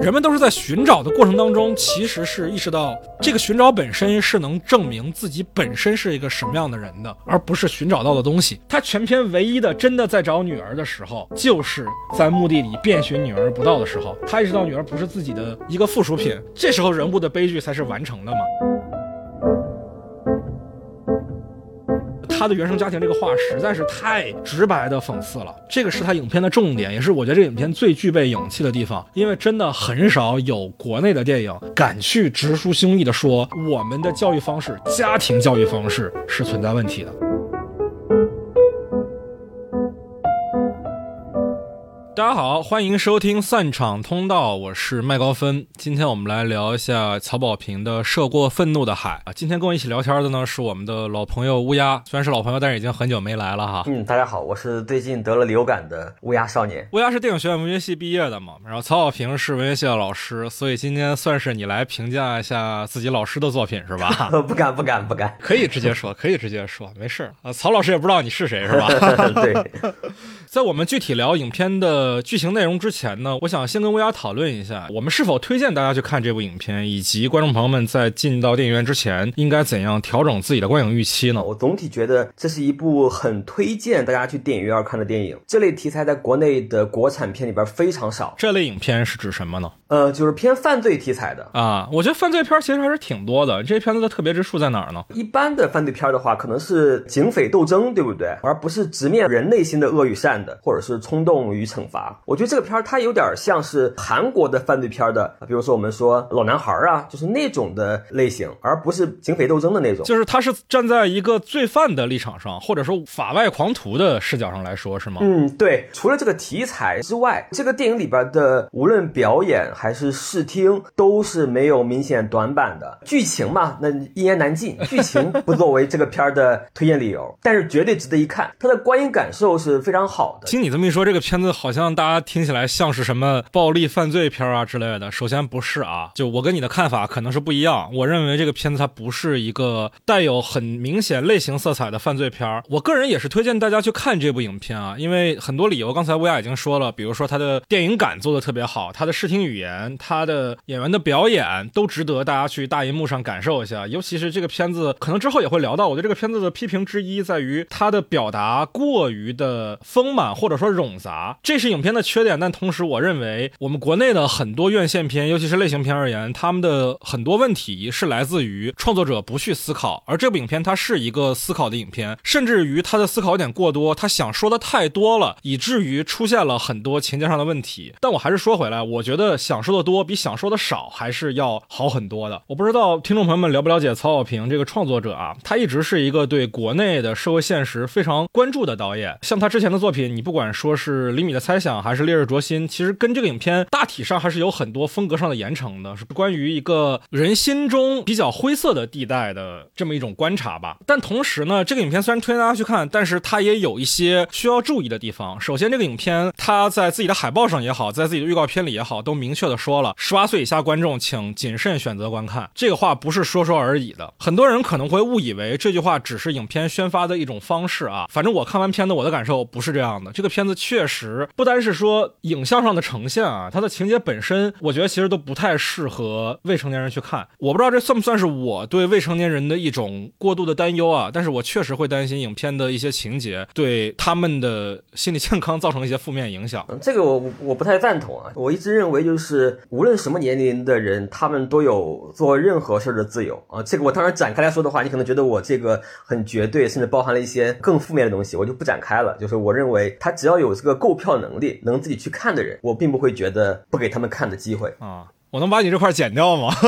人们都是在寻找的过程当中，其实是意识到这个寻找本身是能证明自己本身是一个什么样的人的，而不是寻找到的东西。他全篇唯一的真的在找女儿的时候，就是在墓地里遍寻女儿不到的时候，他意识到女儿不是自己的一个附属品，这时候人物的悲剧才是完成的嘛。他的原生家庭这个话实在是太直白的讽刺了，这个是他影片的重点，也是我觉得这个影片最具备勇气的地方，因为真的很少有国内的电影敢去直抒胸臆的说我们的教育方式、家庭教育方式是存在问题的。大家好，欢迎收听散场通道，我是麦高芬。今天我们来聊一下曹保平的《涉过愤怒的海》啊。今天跟我一起聊天的呢是我们的老朋友乌鸦，虽然是老朋友，但是已经很久没来了哈。嗯，大家好，我是最近得了流感的乌鸦少年。乌鸦是电影学院文学系毕业的嘛，然后曹保平是文学系的老师，所以今天算是你来评价一下自己老师的作品是吧？不敢，不敢，不敢。可以直接说，可以直接说，没事啊。曹老师也不知道你是谁是吧？对。在我们具体聊影片的剧情内容之前呢，我想先跟乌鸦讨论一下，我们是否推荐大家去看这部影片，以及观众朋友们在进到电影院之前应该怎样调整自己的观影预期呢？我总体觉得这是一部很推荐大家去电影院看的电影。这类题材在国内的国产片里边非常少。这类影片是指什么呢？呃，就是偏犯罪题材的啊。我觉得犯罪片其实还是挺多的。这些片子的特别之处在哪儿呢？一般的犯罪片的话，可能是警匪斗争，对不对？而不是直面人内心的恶与善。的，或者是冲动与惩罚，我觉得这个片儿它有点像是韩国的犯罪片的，比如说我们说老男孩啊，就是那种的类型，而不是警匪斗争的那种。就是他是站在一个罪犯的立场上，或者说法外狂徒的视角上来说，是吗？嗯，对。除了这个题材之外，这个电影里边的无论表演还是视听都是没有明显短板的。剧情嘛，那一言难尽，剧情不作为这个片儿的推荐理由，但是绝对值得一看，它的观影感受是非常好的。听你这么一说，这个片子好像大家听起来像是什么暴力犯罪片啊之类的。首先不是啊，就我跟你的看法可能是不一样。我认为这个片子它不是一个带有很明显类型色彩的犯罪片。我个人也是推荐大家去看这部影片啊，因为很多理由，刚才乌鸦已经说了，比如说它的电影感做的特别好，它的视听语言，他的演员的表演都值得大家去大银幕上感受一下。尤其是这个片子，可能之后也会聊到，我对这个片子的批评之一在于它的表达过于的丰。满或者说冗杂，这是影片的缺点。但同时，我认为我们国内的很多院线片，尤其是类型片而言，他们的很多问题是来自于创作者不去思考。而这部影片它是一个思考的影片，甚至于它的思考有点过多，他想说的太多了，以至于出现了很多情节上的问题。但我还是说回来，我觉得想说的多比想说的少还是要好很多的。我不知道听众朋友们了不了解曹保平这个创作者啊？他一直是一个对国内的社会现实非常关注的导演，像他之前的作品。你不管说是厘米的猜想，还是烈日灼心，其实跟这个影片大体上还是有很多风格上的严惩的，是关于一个人心中比较灰色的地带的这么一种观察吧。但同时呢，这个影片虽然推荐大家去看，但是它也有一些需要注意的地方。首先，这个影片它在自己的海报上也好，在自己的预告片里也好，都明确的说了，十八岁以下观众请谨慎选择观看。这个话不是说说而已的，很多人可能会误以为这句话只是影片宣发的一种方式啊。反正我看完片子，我的感受不是这样的。这个片子确实不单是说影像上的呈现啊，它的情节本身，我觉得其实都不太适合未成年人去看。我不知道这算不算是我对未成年人的一种过度的担忧啊？但是我确实会担心影片的一些情节对他们的心理健康造成一些负面影响。这个我我不太赞同啊！我一直认为就是无论什么年龄的人，他们都有做任何事儿的自由啊。这个我当然展开来说的话，你可能觉得我这个很绝对，甚至包含了一些更负面的东西，我就不展开了。就是我认为。他只要有这个购票能力，能自己去看的人，我并不会觉得不给他们看的机会啊。我能把你这块剪掉吗？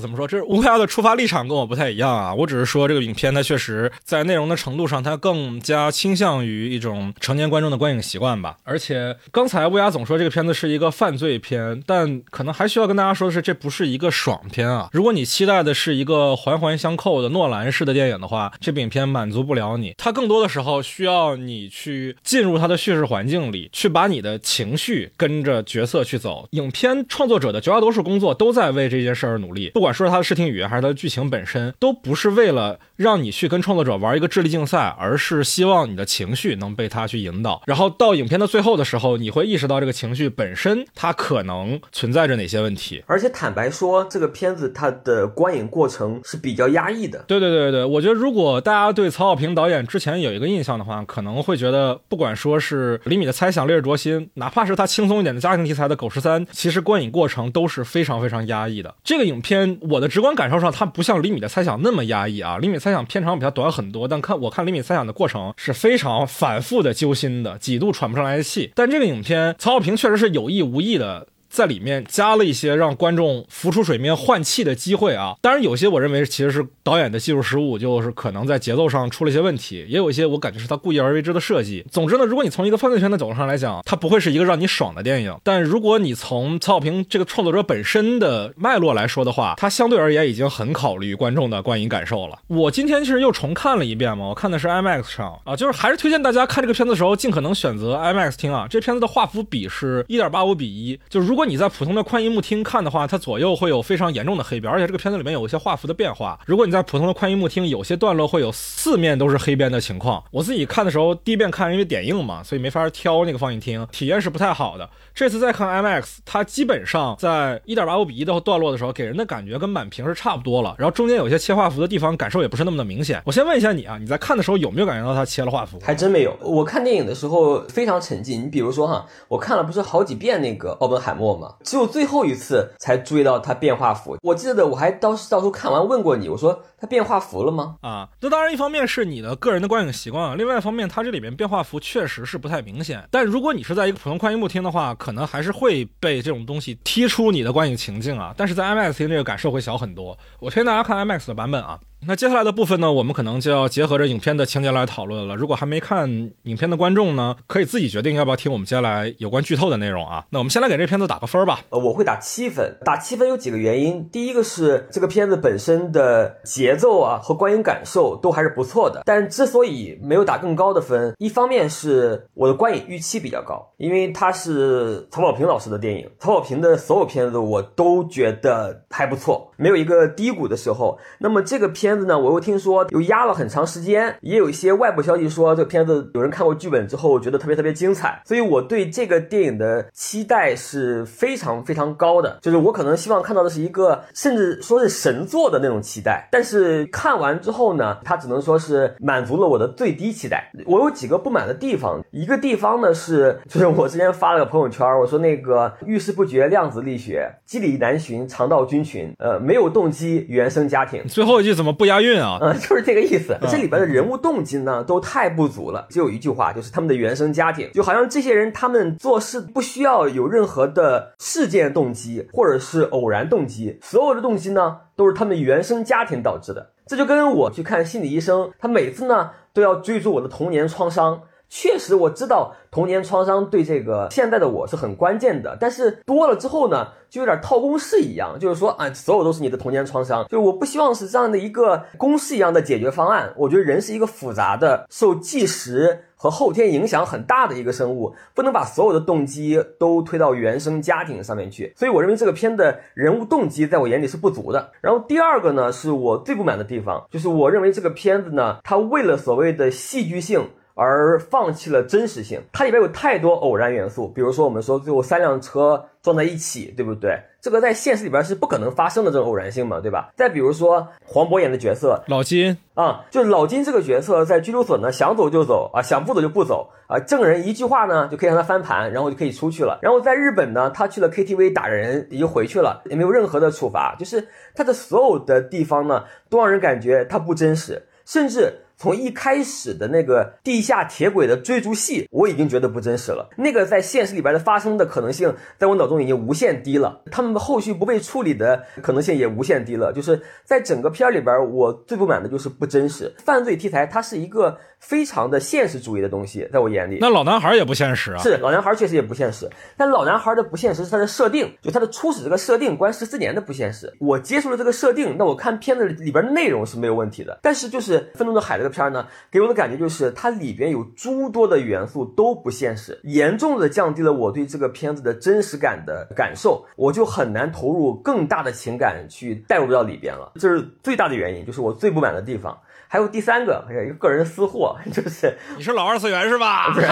怎么说？这是乌鸦的出发立场跟我不太一样啊！我只是说这个影片它确实在内容的程度上，它更加倾向于一种成年观众的观影习惯吧。而且刚才乌鸦总说这个片子是一个犯罪片，但可能还需要跟大家说的是，这不是一个爽片啊！如果你期待的是一个环环相扣的诺兰式的电影的话，这部影片满足不了你。它更多的时候需要你去进入它的叙事环境里，去把你的情绪跟着角色。去走。影片创作者的绝大多数工作都在为这件事儿努力，不管说是他的视听语言还是他的剧情本身，都不是为了让你去跟创作者玩一个智力竞赛，而是希望你的情绪能被他去引导。然后到影片的最后的时候，你会意识到这个情绪本身它可能存在着哪些问题。而且坦白说，这个片子它的观影过程是比较压抑的。对对对对，我觉得如果大家对曹小平导演之前有一个印象的话，可能会觉得，不管说是《厘米的猜想》《烈日灼心》，哪怕是他轻松一点的家庭题材的《狗十三》，其实观影过程都是非常非常压抑的。这个影片，我的直观感受上，它不像《厘米的猜想》那么压抑啊，《厘米猜想》片长比它短很多，但看我看《厘米猜想》的过程是非常反复的揪心的，几度喘不上来的气。但这个影片，曹小平确实是有意无意的。在里面加了一些让观众浮出水面换气的机会啊，当然有些我认为其实是导演的技术失误，就是可能在节奏上出了一些问题，也有一些我感觉是他故意而为之的设计。总之呢，如果你从一个犯罪片的角度上来讲，它不会是一个让你爽的电影。但如果你从曹保平这个创作者本身的脉络来说的话，他相对而言已经很考虑观众的观影感受了。我今天其实又重看了一遍嘛，我看的是 IMAX 上啊，就是还是推荐大家看这个片子的时候尽可能选择 IMAX 厅啊。这片子的画幅比是一点八五比一，就如果如果你在普通的宽银幕厅看的话，它左右会有非常严重的黑边，而且这个片子里面有一些画幅的变化。如果你在普通的宽银幕厅，有些段落会有四面都是黑边的情况。我自己看的时候，第一遍看因为点映嘛，所以没法挑那个放映厅，体验是不太好的。这次再看 IMAX，它基本上在一点八五比一的段落的时候，给人的感觉跟满屏是差不多了。然后中间有些切画幅的地方，感受也不是那么的明显。我先问一下你啊，你在看的时候有没有感觉到它切了画幅？还真没有。我看电影的时候非常沉浸。你比如说哈，我看了不是好几遍那个奥本海默嘛，只有最后一次才注意到它变化幅。我记得我还当时到时候看完问过你，我说它变化幅了吗？啊，这当然一方面是你的个人的观影习惯啊，另外一方面它这里面变化幅确实是不太明显。但如果你是在一个普通宽银幕厅的话，可能还是会被这种东西踢出你的观影情境啊。但是在 IMAX 厅这个感受会小很多。我推荐大家看 IMAX 的版本啊。那接下来的部分呢，我们可能就要结合着影片的情节来讨论了。如果还没看影片的观众呢，可以自己决定要不要听我们接下来有关剧透的内容啊。那我们先来给这片子打个分吧。呃，我会打七分。打七分有几个原因，第一个是这个片子本身的节奏啊和观影感受都还是不错的。但之所以没有打更高的分，一方面是我的观影预期比较高，因为它是曹保平老师的电影，曹保平的所有片子我都觉得还不错，没有一个低谷的时候。那么这个片。子呢，我又听说又压了很长时间，也有一些外部消息说这个片子有人看过剧本之后觉得特别特别精彩，所以我对这个电影的期待是非常非常高的，就是我可能希望看到的是一个甚至说是神作的那种期待。但是看完之后呢，它只能说是满足了我的最低期待。我有几个不满的地方，一个地方呢是就是我之前发了个朋友圈，我说那个遇事不决量子力学，机理难寻肠道菌群，呃，没有动机原生家庭，最后一句怎么？不押韵啊，嗯，就是这个意思。这里边的人物动机呢，都太不足了。只有一句话，就是他们的原生家庭，就好像这些人他们做事不需要有任何的事件动机或者是偶然动机，所有的动机呢，都是他们原生家庭导致的。这就跟我去看心理医生，他每次呢都要追逐我的童年创伤。确实，我知道童年创伤对这个现在的我是很关键的，但是多了之后呢，就有点套公式一样，就是说啊，所有都是你的童年创伤，就我不希望是这样的一个公式一样的解决方案。我觉得人是一个复杂的、受计时和后天影响很大的一个生物，不能把所有的动机都推到原生家庭上面去。所以我认为这个片的人物动机在我眼里是不足的。然后第二个呢，是我最不满的地方，就是我认为这个片子呢，它为了所谓的戏剧性。而放弃了真实性，它里边有太多偶然元素，比如说我们说最后三辆车撞在一起，对不对？这个在现实里边是不可能发生的这种偶然性嘛，对吧？再比如说黄渤演的角色老金啊，就是老金这个角色在拘留所呢，想走就走啊，想不走就不走啊，证人一句话呢就可以让他翻盘，然后就可以出去了。然后在日本呢，他去了 KTV 打人，也就回去了，也没有任何的处罚，就是他的所有的地方呢，都让人感觉他不真实，甚至。从一开始的那个地下铁轨的追逐戏，我已经觉得不真实了。那个在现实里边的发生的可能性，在我脑中已经无限低了。他们后续不被处理的可能性也无限低了。就是在整个片儿里边，我最不满的就是不真实。犯罪题材它是一个非常的现实主义的东西，在我眼里。那老男孩也不现实啊。是老男孩确实也不现实，但老男孩的不现实是他的设定，就他的初始这个设定，关十四年的不现实。我接受了这个设定，那我看片子里边的内容是没有问题的。但是就是《愤怒的海》这个片儿呢，给我的感觉就是它里边有诸多的元素都不现实，严重的降低了我对这个片子的真实感的感受，我就很难投入更大的情感去带入到里边了。这是最大的原因，就是我最不满的地方。还有第三个，一个个人私货，就是你是老二次元是吧？不是，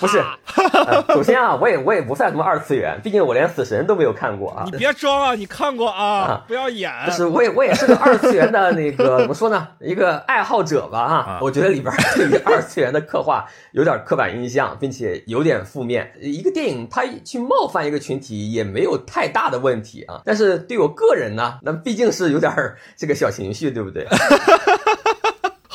不是。首先啊，我也我也不算什么二次元，毕竟我连死神都没有看过啊。你别装啊，你看过啊？不要演。就是我也我也是个二次元的那个怎么说呢？一个爱好者吧啊。我觉得里边对于二次元的刻画有点刻板印象，并且有点负面。一个电影它去冒犯一个群体也没有太大的问题啊。但是对我个人呢，那毕竟是有点这个小情绪，对不对？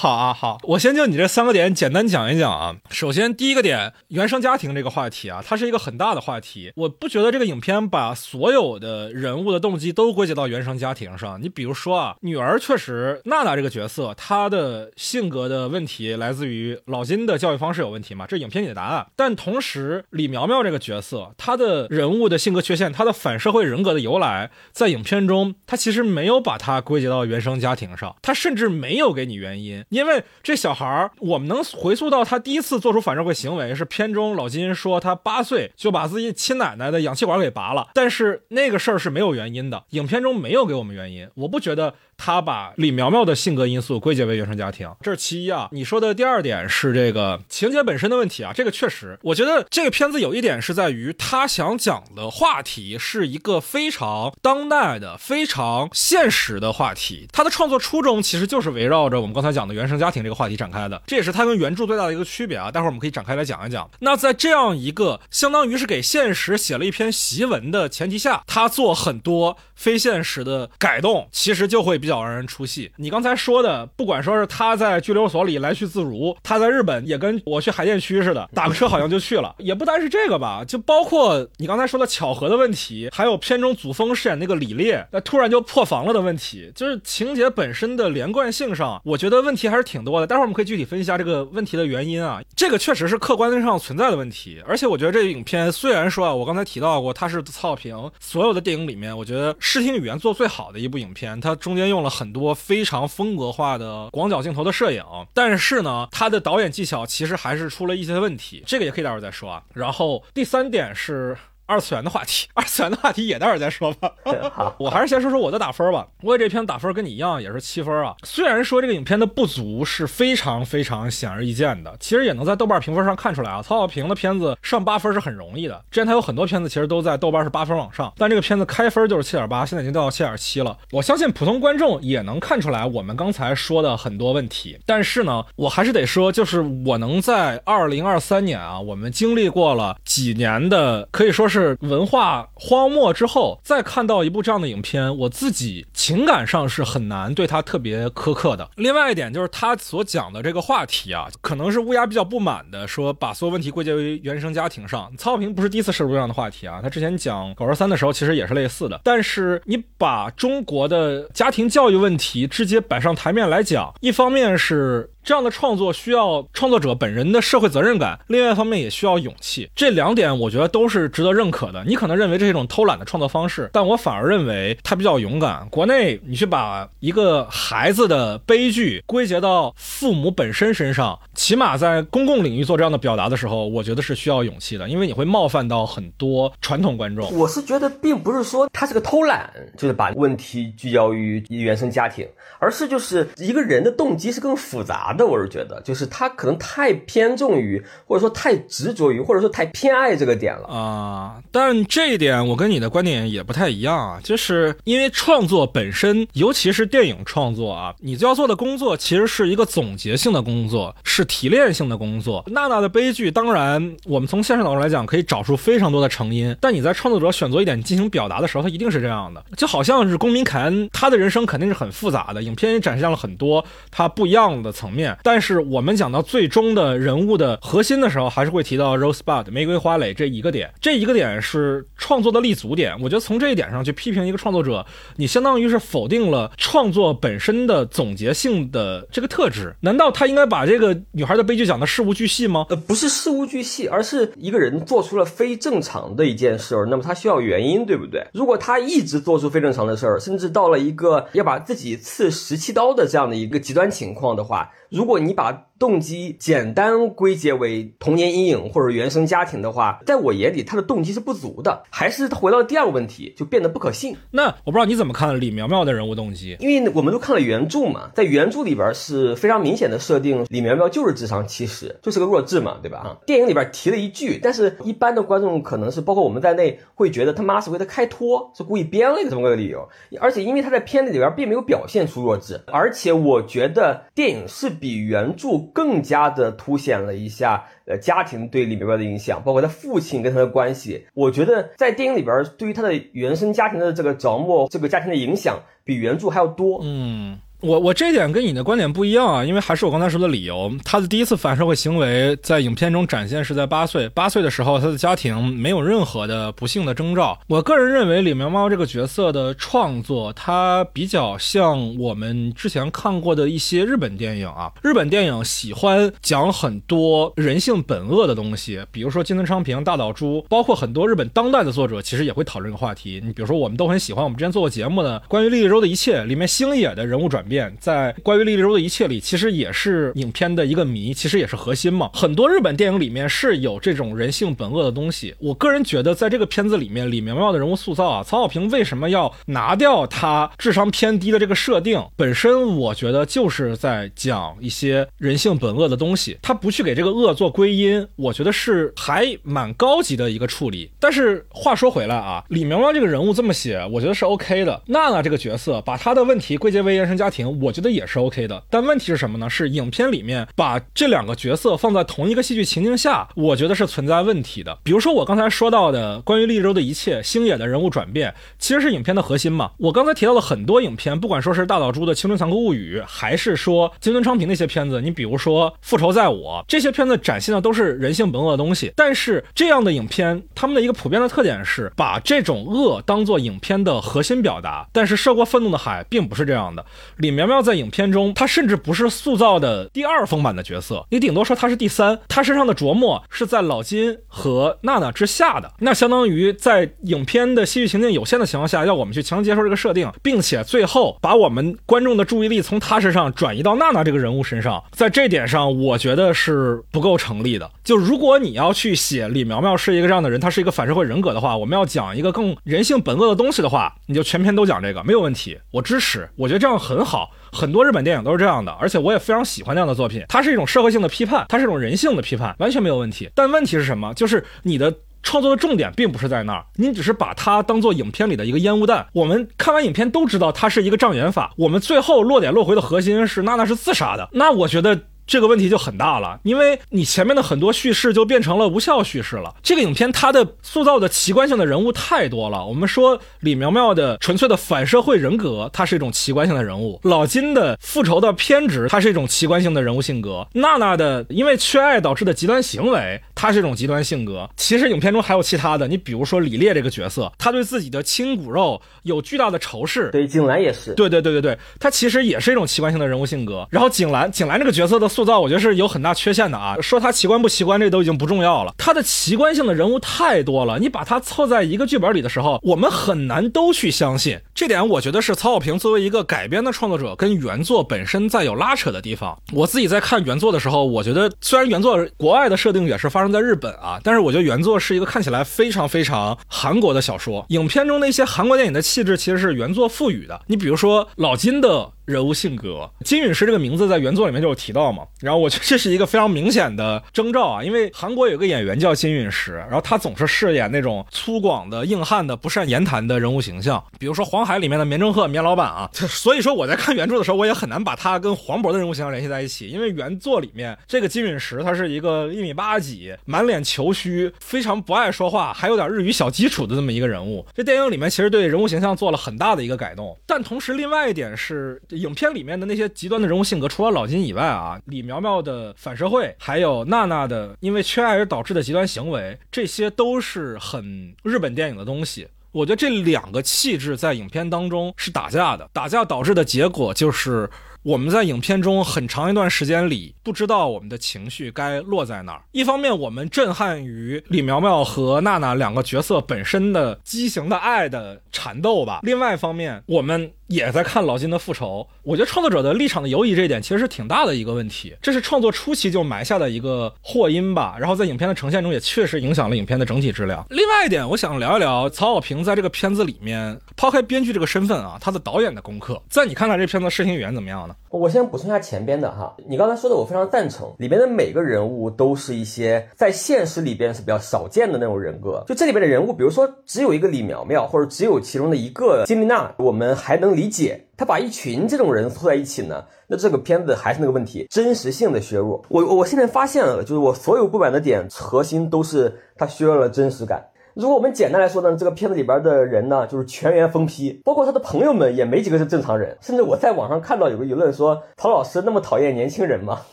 好啊，好，我先就你这三个点简单讲一讲啊。首先，第一个点，原生家庭这个话题啊，它是一个很大的话题。我不觉得这个影片把所有的人物的动机都归结到原生家庭上。你比如说啊，女儿确实，娜娜这个角色，她的性格的问题来自于老金的教育方式有问题嘛，这影片里的答案。但同时，李苗苗这个角色，她的人物的性格缺陷，她的反社会人格的由来，在影片中，她其实没有把它归结到原生家庭上，她甚至没有给你原因。因为这小孩儿，我们能回溯到他第一次做出反社会行为是片中老金说他八岁就把自己亲奶奶的氧气管给拔了，但是那个事儿是没有原因的，影片中没有给我们原因，我不觉得。他把李苗苗的性格因素归结为原生家庭，这是其一啊。你说的第二点是这个情节本身的问题啊，这个确实，我觉得这个片子有一点是在于他想讲的话题是一个非常当代的、非常现实的话题。他的创作初衷其实就是围绕着我们刚才讲的原生家庭这个话题展开的，这也是他跟原著最大的一个区别啊。待会儿我们可以展开来讲一讲。那在这样一个相当于是给现实写了一篇檄文的前提下，他做很多非现实的改动，其实就会比。比较让人出戏。你刚才说的，不管说是他在拘留所里来去自如，他在日本也跟我去海淀区似的，打个车好像就去了。也不单是这个吧，就包括你刚才说的巧合的问题，还有片中祖峰饰演那个李烈，那突然就破防了的问题，就是情节本身的连贯性上，我觉得问题还是挺多的。待会儿我们可以具体分析一下这个问题的原因啊。这个确实是客观上存在的问题，而且我觉得这个影片虽然说啊，我刚才提到过，它是曹平所有的电影里面，我觉得视听语言做最好的一部影片，它中间用。用了很多非常风格化的广角镜头的摄影，但是呢，他的导演技巧其实还是出了一些问题，这个也可以待会儿再说啊。然后第三点是。二次元的话题，二次元的话题也待会儿再说吧。好，我还是先说说我的打分吧。我给这片打分跟你一样，也是七分啊。虽然说这个影片的不足是非常非常显而易见的，其实也能在豆瓣评分上看出来啊。曹小平的片子上八分是很容易的，之前他有很多片子其实都在豆瓣是八分往上，但这个片子开分就是七点八，现在已经掉到七点七了。我相信普通观众也能看出来我们刚才说的很多问题，但是呢，我还是得说，就是我能在二零二三年啊，我们经历过了几年的可以说是。是文化荒漠之后，再看到一部这样的影片，我自己情感上是很难对他特别苛刻的。另外一点就是他所讲的这个话题啊，可能是乌鸦比较不满的，说把所有问题归结为原生家庭上。曹平不是第一次涉入这样的话题啊，他之前讲《狗儿三》的时候其实也是类似的。但是你把中国的家庭教育问题直接摆上台面来讲，一方面是。这样的创作需要创作者本人的社会责任感，另外一方面也需要勇气。这两点我觉得都是值得认可的。你可能认为这是一种偷懒的创作方式，但我反而认为他比较勇敢。国内你去把一个孩子的悲剧归结到父母本身身上，起码在公共领域做这样的表达的时候，我觉得是需要勇气的，因为你会冒犯到很多传统观众。我是觉得并不是说他是个偷懒，就是把问题聚焦于原生家庭，而是就是一个人的动机是更复杂的。那我是觉得，就是他可能太偏重于，或者说太执着于，或者说太偏爱这个点了啊。但这一点我跟你的观点也不太一样啊，就是因为创作本身，尤其是电影创作啊，你就要做的工作其实是一个总结性的工作，是提炼性的工作。娜娜的悲剧，当然我们从现实角度来讲，可以找出非常多的成因，但你在创作者选择一点进行表达的时候，他一定是这样的，就好像是公民凯恩，他的人生肯定是很复杂的，影片也展现了很多他不一样的层面。面。但是我们讲到最终的人物的核心的时候，还是会提到 Rosebud 玫瑰花蕾这一个点，这一个点是创作的立足点。我觉得从这一点上去批评一个创作者，你相当于是否定了创作本身的总结性的这个特质。难道他应该把这个女孩的悲剧讲的事无巨细吗？呃，不是事无巨细，而是一个人做出了非正常的一件事儿，那么他需要原因，对不对？如果他一直做出非正常的事儿，甚至到了一个要把自己刺十七刀的这样的一个极端情况的话，如果你把动机简单归结为童年阴影或者原生家庭的话，在我眼里，他的动机是不足的，还是回到第二个问题，就变得不可信。那我不知道你怎么看李苗苗的人物动机，因为我们都看了原著嘛，在原著里边是非常明显的设定，李苗苗就是智商七十，就是个弱智嘛，对吧？啊，电影里边提了一句，但是一般的观众可能是包括我们在内，会觉得他妈是为他开脱，是故意编了一个这么个理由。而且因为他在片子里边并没有表现出弱智，而且我觉得电影是比原著更加的。凸显了一下，呃，家庭对李苗苗的影响，包括他父亲跟他的关系。我觉得在电影里边，对于他的原生家庭的这个着墨，这个家庭的影响，比原著还要多。嗯。我我这点跟你的观点不一样啊，因为还是我刚才说的理由，他的第一次反社会行为在影片中展现是在八岁，八岁的时候他的家庭没有任何的不幸的征兆。我个人认为李苗苗这个角色的创作，它比较像我们之前看过的一些日本电影啊，日本电影喜欢讲很多人性本恶的东西，比如说金村昌平、大岛渚，包括很多日本当代的作者其实也会讨论这个话题。你比如说我们都很喜欢我们之前做过节目的关于莉莉周的一切里面星野的人物转。变在关于莉莉周的一切里，其实也是影片的一个谜，其实也是核心嘛。很多日本电影里面是有这种人性本恶的东西。我个人觉得，在这个片子里面，李苗苗的人物塑造啊，曹小平为什么要拿掉他智商偏低的这个设定？本身我觉得就是在讲一些人性本恶的东西，他不去给这个恶做归因，我觉得是还蛮高级的一个处理。但是话说回来啊，李苗苗这个人物这么写，我觉得是 OK 的。娜娜这个角色，把他的问题归结为原生家庭。我觉得也是 OK 的，但问题是什么呢？是影片里面把这两个角色放在同一个戏剧情境下，我觉得是存在问题的。比如说我刚才说到的关于利州的一切，星野的人物转变，其实是影片的核心嘛。我刚才提到了很多影片，不管说是大岛渚的《青春残酷物语》，还是说金村昌平那些片子，你比如说《复仇在我》，这些片子展现的都是人性本恶的东西。但是这样的影片，他们的一个普遍的特点是把这种恶当做影片的核心表达。但是《涉过愤怒的海》并不是这样的。李苗苗在影片中，她甚至不是塑造的第二丰满的角色，你顶多说她是第三。她身上的琢磨是在老金和娜娜之下的，那相当于在影片的戏剧情境有限的情况下，要我们去强接受这个设定，并且最后把我们观众的注意力从她身上转移到娜娜这个人物身上，在这点上，我觉得是不够成立的。就如果你要去写李苗苗是一个这样的人，她是一个反社会人格的话，我们要讲一个更人性本恶的东西的话，你就全篇都讲这个，没有问题，我支持，我觉得这样很好。很多日本电影都是这样的，而且我也非常喜欢那样的作品。它是一种社会性的批判，它是一种人性的批判，完全没有问题。但问题是什么？就是你的创作的重点并不是在那儿，你只是把它当做影片里的一个烟雾弹。我们看完影片都知道它是一个障眼法。我们最后落点落回的核心是娜娜是自杀的。那我觉得。这个问题就很大了，因为你前面的很多叙事就变成了无效叙事了。这个影片它的塑造的奇观性的人物太多了。我们说李苗苗的纯粹的反社会人格，它是一种奇观性的人物；老金的复仇的偏执，它是一种奇观性的人物性格；娜娜的因为缺爱导致的极端行为，它是一种极端性格。其实影片中还有其他的，你比如说李烈这个角色，他对自己的亲骨肉有巨大的仇视。对，景兰也是。对对对对对，他其实也是一种奇观性的人物性格。然后景兰，景兰这个角色的。塑造我觉得是有很大缺陷的啊，说他奇观不奇观，这都已经不重要了。他的奇观性的人物太多了，你把他凑在一个剧本里的时候，我们很难都去相信。这点我觉得是曹保平作为一个改编的创作者跟原作本身在有拉扯的地方。我自己在看原作的时候，我觉得虽然原作国外的设定也是发生在日本啊，但是我觉得原作是一个看起来非常非常韩国的小说。影片中那些韩国电影的气质其实是原作赋予的。你比如说老金的。人物性格，金陨石这个名字在原作里面就有提到嘛，然后我觉得这是一个非常明显的征兆啊，因为韩国有个演员叫金陨石，然后他总是饰演那种粗犷的、硬汉的、不善言谈的人物形象，比如说《黄海》里面的棉正鹤棉老板啊，所以说我在看原著的时候，我也很难把他跟黄渤的人物形象联系在一起，因为原作里面这个金陨石他是一个一米八几、满脸球须、非常不爱说话，还有点日语小基础的这么一个人物。这电影里面其实对人物形象做了很大的一个改动，但同时另外一点是。影片里面的那些极端的人物性格，除了老金以外啊，李苗苗的反社会，还有娜娜的因为缺爱而导致的极端行为，这些都是很日本电影的东西。我觉得这两个气质在影片当中是打架的，打架导致的结果就是我们在影片中很长一段时间里不知道我们的情绪该落在哪儿。一方面，我们震撼于李苗苗和娜娜两个角色本身的畸形的爱的缠斗吧；另外一方面，我们。也在看老金的复仇，我觉得创作者的立场的犹疑这一点其实是挺大的一个问题，这是创作初期就埋下的一个祸因吧。然后在影片的呈现中也确实影响了影片的整体质量。另外一点，我想聊一聊曹保平在这个片子里面，抛开编剧这个身份啊，他的导演的功课，在你看来这片子视听语言怎么样呢？我先补充一下前边的哈，你刚才说的我非常赞成，里边的每个人物都是一些在现实里边是比较少见的那种人格。就这里边的人物，比如说只有一个李苗苗，或者只有其中的一个金丽娜，我们还能。理解他把一群这种人凑在一起呢，那这个片子还是那个问题，真实性的削弱。我我现在发现了，就是我所有不满的点核心都是它削弱了真实感。如果我们简单来说呢，这个片子里边的人呢，就是全员疯批，包括他的朋友们也没几个是正常人。甚至我在网上看到有个舆论说，陶老师那么讨厌年轻人吗？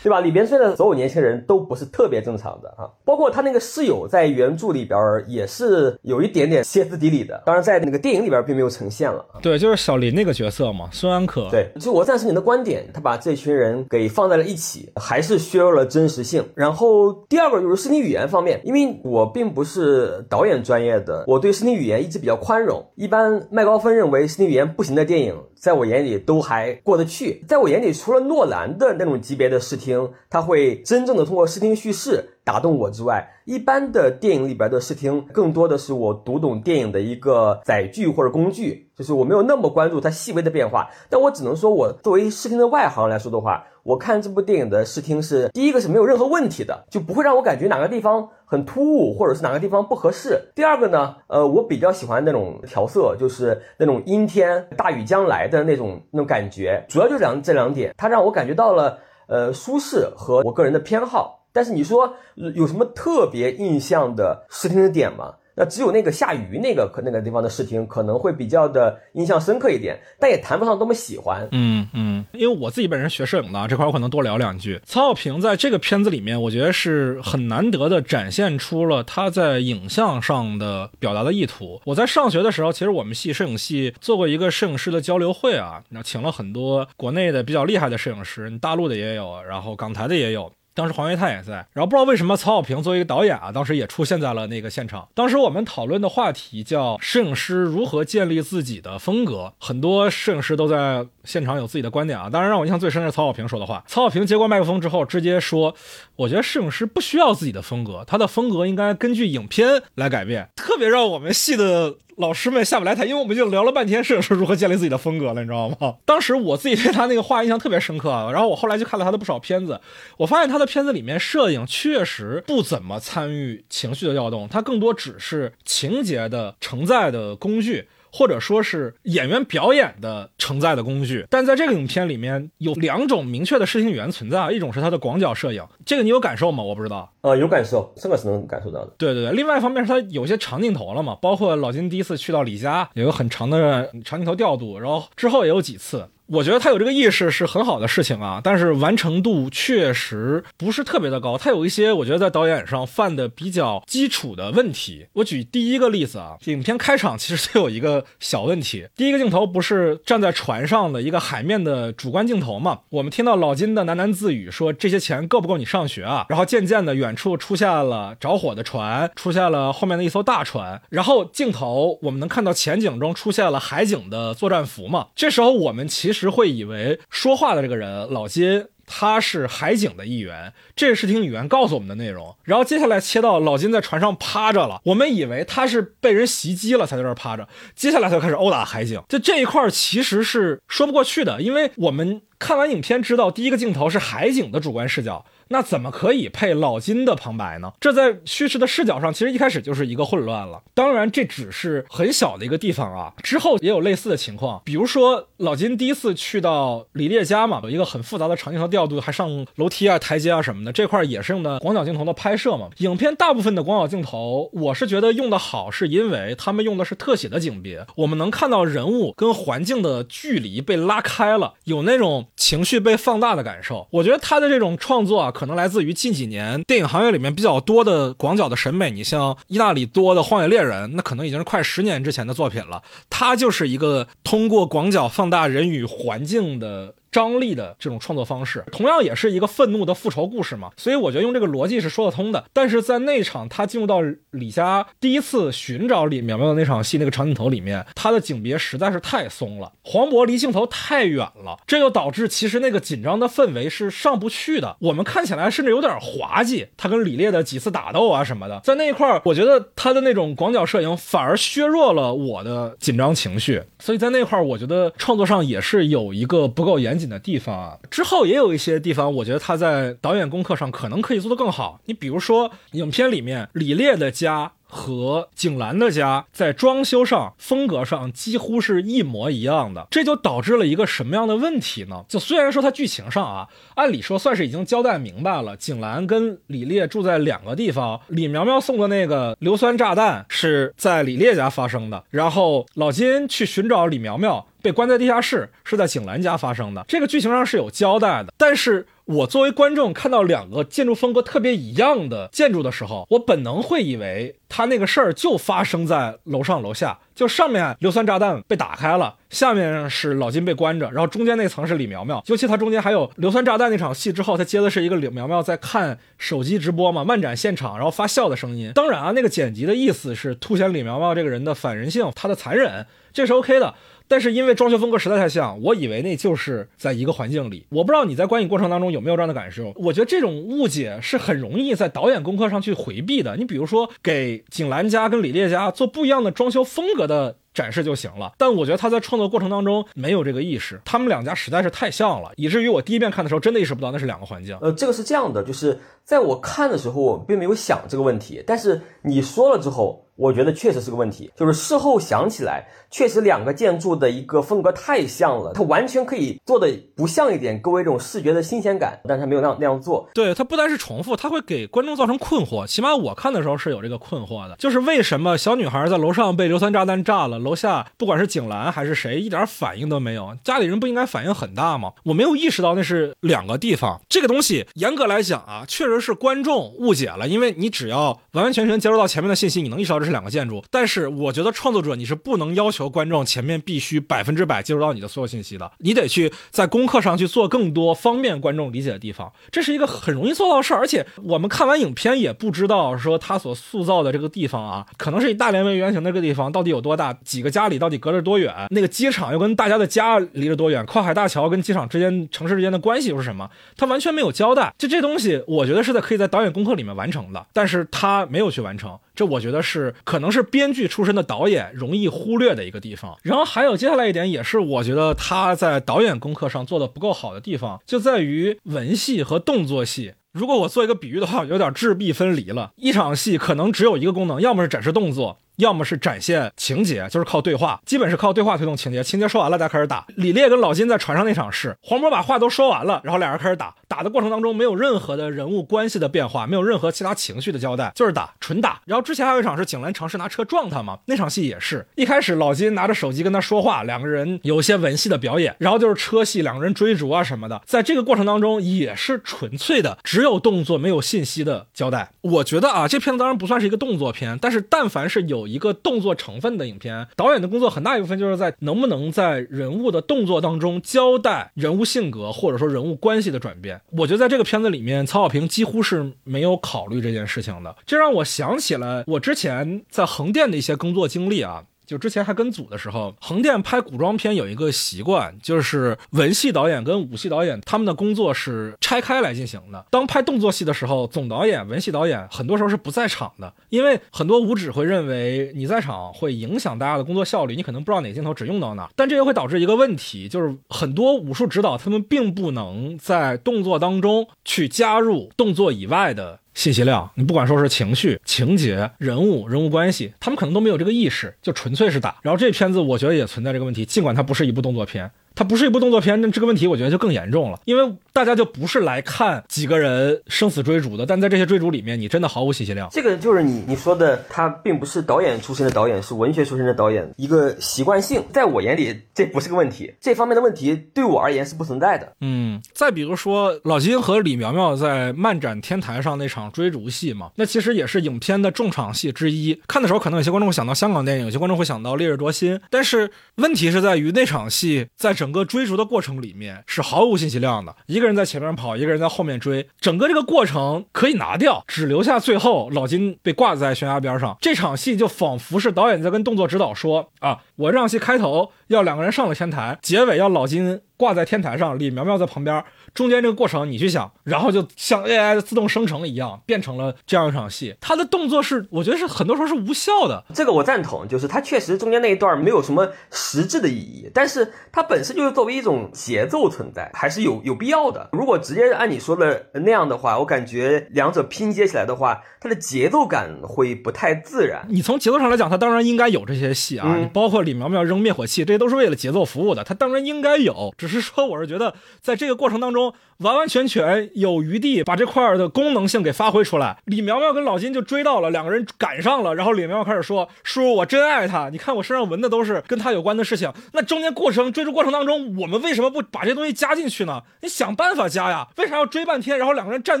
对吧？里边出现的所有年轻人都不是特别正常的啊，包括他那个室友在原著里边也是有一点点歇斯底里的，当然在那个电影里边并没有呈现了。对，就是小林那个角色嘛，孙安可。对，就我赞成你的观点，他把这群人给放在了一起，还是削弱了真实性。然后第二个就是视听语言方面，因为我并不是。是导演专业的，我对视听语言一直比较宽容。一般麦高芬认为视听语言不行的电影，在我眼里都还过得去。在我眼里，除了诺兰的那种级别的视听，他会真正的通过视听叙事打动我之外，一般的电影里边的视听，更多的是我读懂电影的一个载具或者工具，就是我没有那么关注它细微的变化。但我只能说，我作为视听的外行来说的话。我看这部电影的视听是第一个是没有任何问题的，就不会让我感觉哪个地方很突兀，或者是哪个地方不合适。第二个呢，呃，我比较喜欢那种调色，就是那种阴天大雨将来的那种那种感觉，主要就两这两点，它让我感觉到了呃舒适和我个人的偏好。但是你说有什么特别印象的视听的点吗？那只有那个下雨那个可那个地方的视听可能会比较的印象深刻一点，但也谈不上多么喜欢。嗯嗯，因为我自己本人学摄影的这块，我可能多聊两句。曹保平在这个片子里面，我觉得是很难得的展现出了他在影像上的表达的意图。我在上学的时候，其实我们系摄影系做过一个摄影师的交流会啊，那请了很多国内的比较厉害的摄影师，大陆的也有，然后港台的也有。当时黄岳泰也在，然后不知道为什么曹小平作为一个导演啊，当时也出现在了那个现场。当时我们讨论的话题叫摄影师如何建立自己的风格，很多摄影师都在现场有自己的观点啊。当然让我印象最深的是曹小平说的话。曹小平接过麦克风之后，直接说：“我觉得摄影师不需要自己的风格，他的风格应该根据影片来改变。”特别让我们系的。老师们下不来台，因为我们就聊了半天摄影师如何建立自己的风格了，你知道吗？当时我自己对他那个话印象特别深刻，然后我后来就看了他的不少片子，我发现他的片子里面摄影确实不怎么参与情绪的调动，他更多只是情节的承载的工具。或者说是演员表演的承载的工具，但在这个影片里面有两种明确的视听语言存在，一种是它的广角摄影，这个你有感受吗？我不知道，呃，有感受，这个是能感受到的。对对对，另外一方面是它有些长镜头了嘛，包括老金第一次去到李家，有个很长的长镜头调度，然后之后也有几次。我觉得他有这个意识是很好的事情啊，但是完成度确实不是特别的高。他有一些我觉得在导演上犯的比较基础的问题。我举第一个例子啊，影片开场其实就有一个小问题。第一个镜头不是站在船上的一个海面的主观镜头嘛？我们听到老金的喃喃自语说这些钱够不够你上学啊？然后渐渐的远处出现了着火的船，出现了后面的一艘大船，然后镜头我们能看到前景中出现了海警的作战服嘛？这时候我们其实。实会以为说话的这个人老金他是海警的一员，这是听语言告诉我们的内容。然后接下来切到老金在船上趴着了，我们以为他是被人袭击了才在这趴着，接下来就开始殴打海警。就这一块其实是说不过去的，因为我们看完影片知道，第一个镜头是海警的主观视角，那怎么可以配老金的旁白呢？这在叙事的视角上，其实一开始就是一个混乱了。当然，这只是很小的一个地方啊，之后也有类似的情况，比如说老金第一次去到李烈家嘛，有一个很复杂的场景和调度，还上楼梯啊、台阶啊什么的，这块也是用的广角镜头的拍摄嘛。影片大部分的广角镜头，我是觉得用的好，是因为他们用的是特写的景别，我们能看到人物跟环境的距离被拉开了，有那种情绪被放大的感受。我觉得他的这种创作啊，可能来自于近几年电影行业里面比较多的广角的审美。你像意大利多的《荒野猎人》，那可能已经是快十年之前的作品了。它就是一个通过广角放大人与环境的。张力的这种创作方式，同样也是一个愤怒的复仇故事嘛，所以我觉得用这个逻辑是说得通的。但是在那场他进入到李家第一次寻找李苗苗的那场戏，那个长镜头里面，他的景别实在是太松了，黄渤离镜头太远了，这就导致其实那个紧张的氛围是上不去的。我们看起来甚至有点滑稽，他跟李烈的几次打斗啊什么的，在那一块儿，我觉得他的那种广角摄影反而削弱了我的紧张情绪。所以在那块儿，我觉得创作上也是有一个不够严谨。的地方啊，之后也有一些地方，我觉得他在导演功课上可能可以做得更好。你比如说，影片里面李烈的家和景兰的家在装修上、风格上几乎是一模一样的，这就导致了一个什么样的问题呢？就虽然说它剧情上啊，按理说算是已经交代明白了，景兰跟李烈住在两个地方，李苗苗送的那个硫酸炸弹是在李烈家发生的，然后老金去寻找李苗苗。被关在地下室是在景兰家发生的，这个剧情上是有交代的。但是我作为观众看到两个建筑风格特别一样的建筑的时候，我本能会以为他那个事儿就发生在楼上楼下，就上面硫酸炸弹被打开了，下面是老金被关着，然后中间那层是李苗苗。尤其他中间还有硫酸炸弹那场戏之后，他接的是一个李苗苗在看手机直播嘛，漫展现场，然后发笑的声音。当然啊，那个剪辑的意思是凸显李苗苗这个人的反人性，他的残忍，这是 OK 的。但是因为装修风格实在太像，我以为那就是在一个环境里。我不知道你在观影过程当中有没有这样的感受？我觉得这种误解是很容易在导演功课上去回避的。你比如说，给景兰家跟李烈家做不一样的装修风格的展示就行了。但我觉得他在创作过程当中没有这个意识，他们两家实在是太像了，以至于我第一遍看的时候真的意识不到那是两个环境。呃，这个是这样的，就是在我看的时候，我并没有想这个问题，但是你说了之后。我觉得确实是个问题，就是事后想起来，确实两个建筑的一个风格太像了，它完全可以做的不像一点，给我一种视觉的新鲜感，但是他没有那样那样做。对，它不单是重复，它会给观众造成困惑。起码我看的时候是有这个困惑的，就是为什么小女孩在楼上被硫酸炸弹炸了，楼下不管是景兰还是谁，一点反应都没有，家里人不应该反应很大吗？我没有意识到那是两个地方。这个东西严格来讲啊，确实是观众误解了，因为你只要完完全全接收到前面的信息，你能意识到这。是两个建筑，但是我觉得创作者你是不能要求观众前面必须百分之百接收到你的所有信息的，你得去在功课上去做更多方便观众理解的地方，这是一个很容易做到的事儿。而且我们看完影片也不知道说他所塑造的这个地方啊，可能是以大连为原型的这个地方到底有多大，几个家里到底隔着多远，那个机场又跟大家的家离着多远，跨海大桥跟机场之间城市之间的关系又是什么，他完全没有交代。就这东西，我觉得是在可以在导演功课里面完成的，但是他没有去完成。这我觉得是可能是编剧出身的导演容易忽略的一个地方。然后还有接下来一点，也是我觉得他在导演功课上做的不够好的地方，就在于文戏和动作戏。如果我做一个比喻的话，有点质壁分离了。一场戏可能只有一个功能，要么是展示动作。要么是展现情节，就是靠对话，基本是靠对话推动情节。情节说完了，再开始打。李烈跟老金在船上那场是，黄渤把话都说完了，然后俩人开始打。打的过程当中没有任何的人物关系的变化，没有任何其他情绪的交代，就是打，纯打。然后之前还有一场是景兰尝试拿车撞他嘛，那场戏也是一开始老金拿着手机跟他说话，两个人有些文戏的表演，然后就是车戏，两个人追逐啊什么的。在这个过程当中也是纯粹的只有动作没有信息的交代。我觉得啊，这片子当然不算是一个动作片，但是但凡是有一个动作成分的影片，导演的工作很大一部分就是在能不能在人物的动作当中交代人物性格或者说人物关系的转变。我觉得在这个片子里面，曹小平几乎是没有考虑这件事情的，这让我想起了我之前在横店的一些工作经历啊。就之前还跟组的时候，横店拍古装片有一个习惯，就是文戏导演跟武戏导演他们的工作是拆开来进行的。当拍动作戏的时候，总导演、文戏导演很多时候是不在场的，因为很多武指会认为你在场会影响大家的工作效率，你可能不知道哪个镜头只用到哪。但这也会导致一个问题，就是很多武术指导他们并不能在动作当中去加入动作以外的。信息量，你不管说是情绪、情节、人物、人物关系，他们可能都没有这个意识，就纯粹是打。然后这片子我觉得也存在这个问题，尽管它不是一部动作片。它不是一部动作片，那这个问题我觉得就更严重了，因为大家就不是来看几个人生死追逐的，但在这些追逐里面，你真的毫无信息量。这个就是你你说的，他并不是导演出身的导演，是文学出身的导演，一个习惯性，在我眼里这不是个问题，这方面的问题对我而言是不存在的。嗯，再比如说老金和李苗苗在漫展天台上那场追逐戏嘛，那其实也是影片的重场戏之一。看的时候，可能有些观众会想到香港电影，有些观众会想到《烈日灼心》，但是问题是在于那场戏在整。整个追逐的过程里面是毫无信息量的，一个人在前面跑，一个人在后面追，整个这个过程可以拿掉，只留下最后老金被挂在悬崖边上。这场戏就仿佛是导演在跟动作指导说啊，我这场戏开头要两个人上了天台，结尾要老金挂在天台上，李苗苗在旁边。中间这个过程你去想，然后就像 AI 的自动生成一样，变成了这样一场戏。他的动作是，我觉得是很多时候是无效的。这个我赞同，就是他确实中间那一段没有什么实质的意义，但是它本身就是作为一种节奏存在，还是有有必要的。如果直接按你说的那样的话，我感觉两者拼接起来的话，它的节奏感会不太自然。你从节奏上来讲，它当然应该有这些戏啊，包括李苗苗扔灭火器，这些都是为了节奏服务的，它当然应该有。只是说，我是觉得在这个过程当中。完完全全有余地把这块的功能性给发挥出来。李苗苗跟老金就追到了，两个人赶上了，然后李苗苗开始说：“叔叔，我真爱他，你看我身上纹的都是跟他有关的事情。”那中间过程追逐过程当中，我们为什么不把这东西加进去呢？你想办法加呀！为啥要追半天，然后两个人站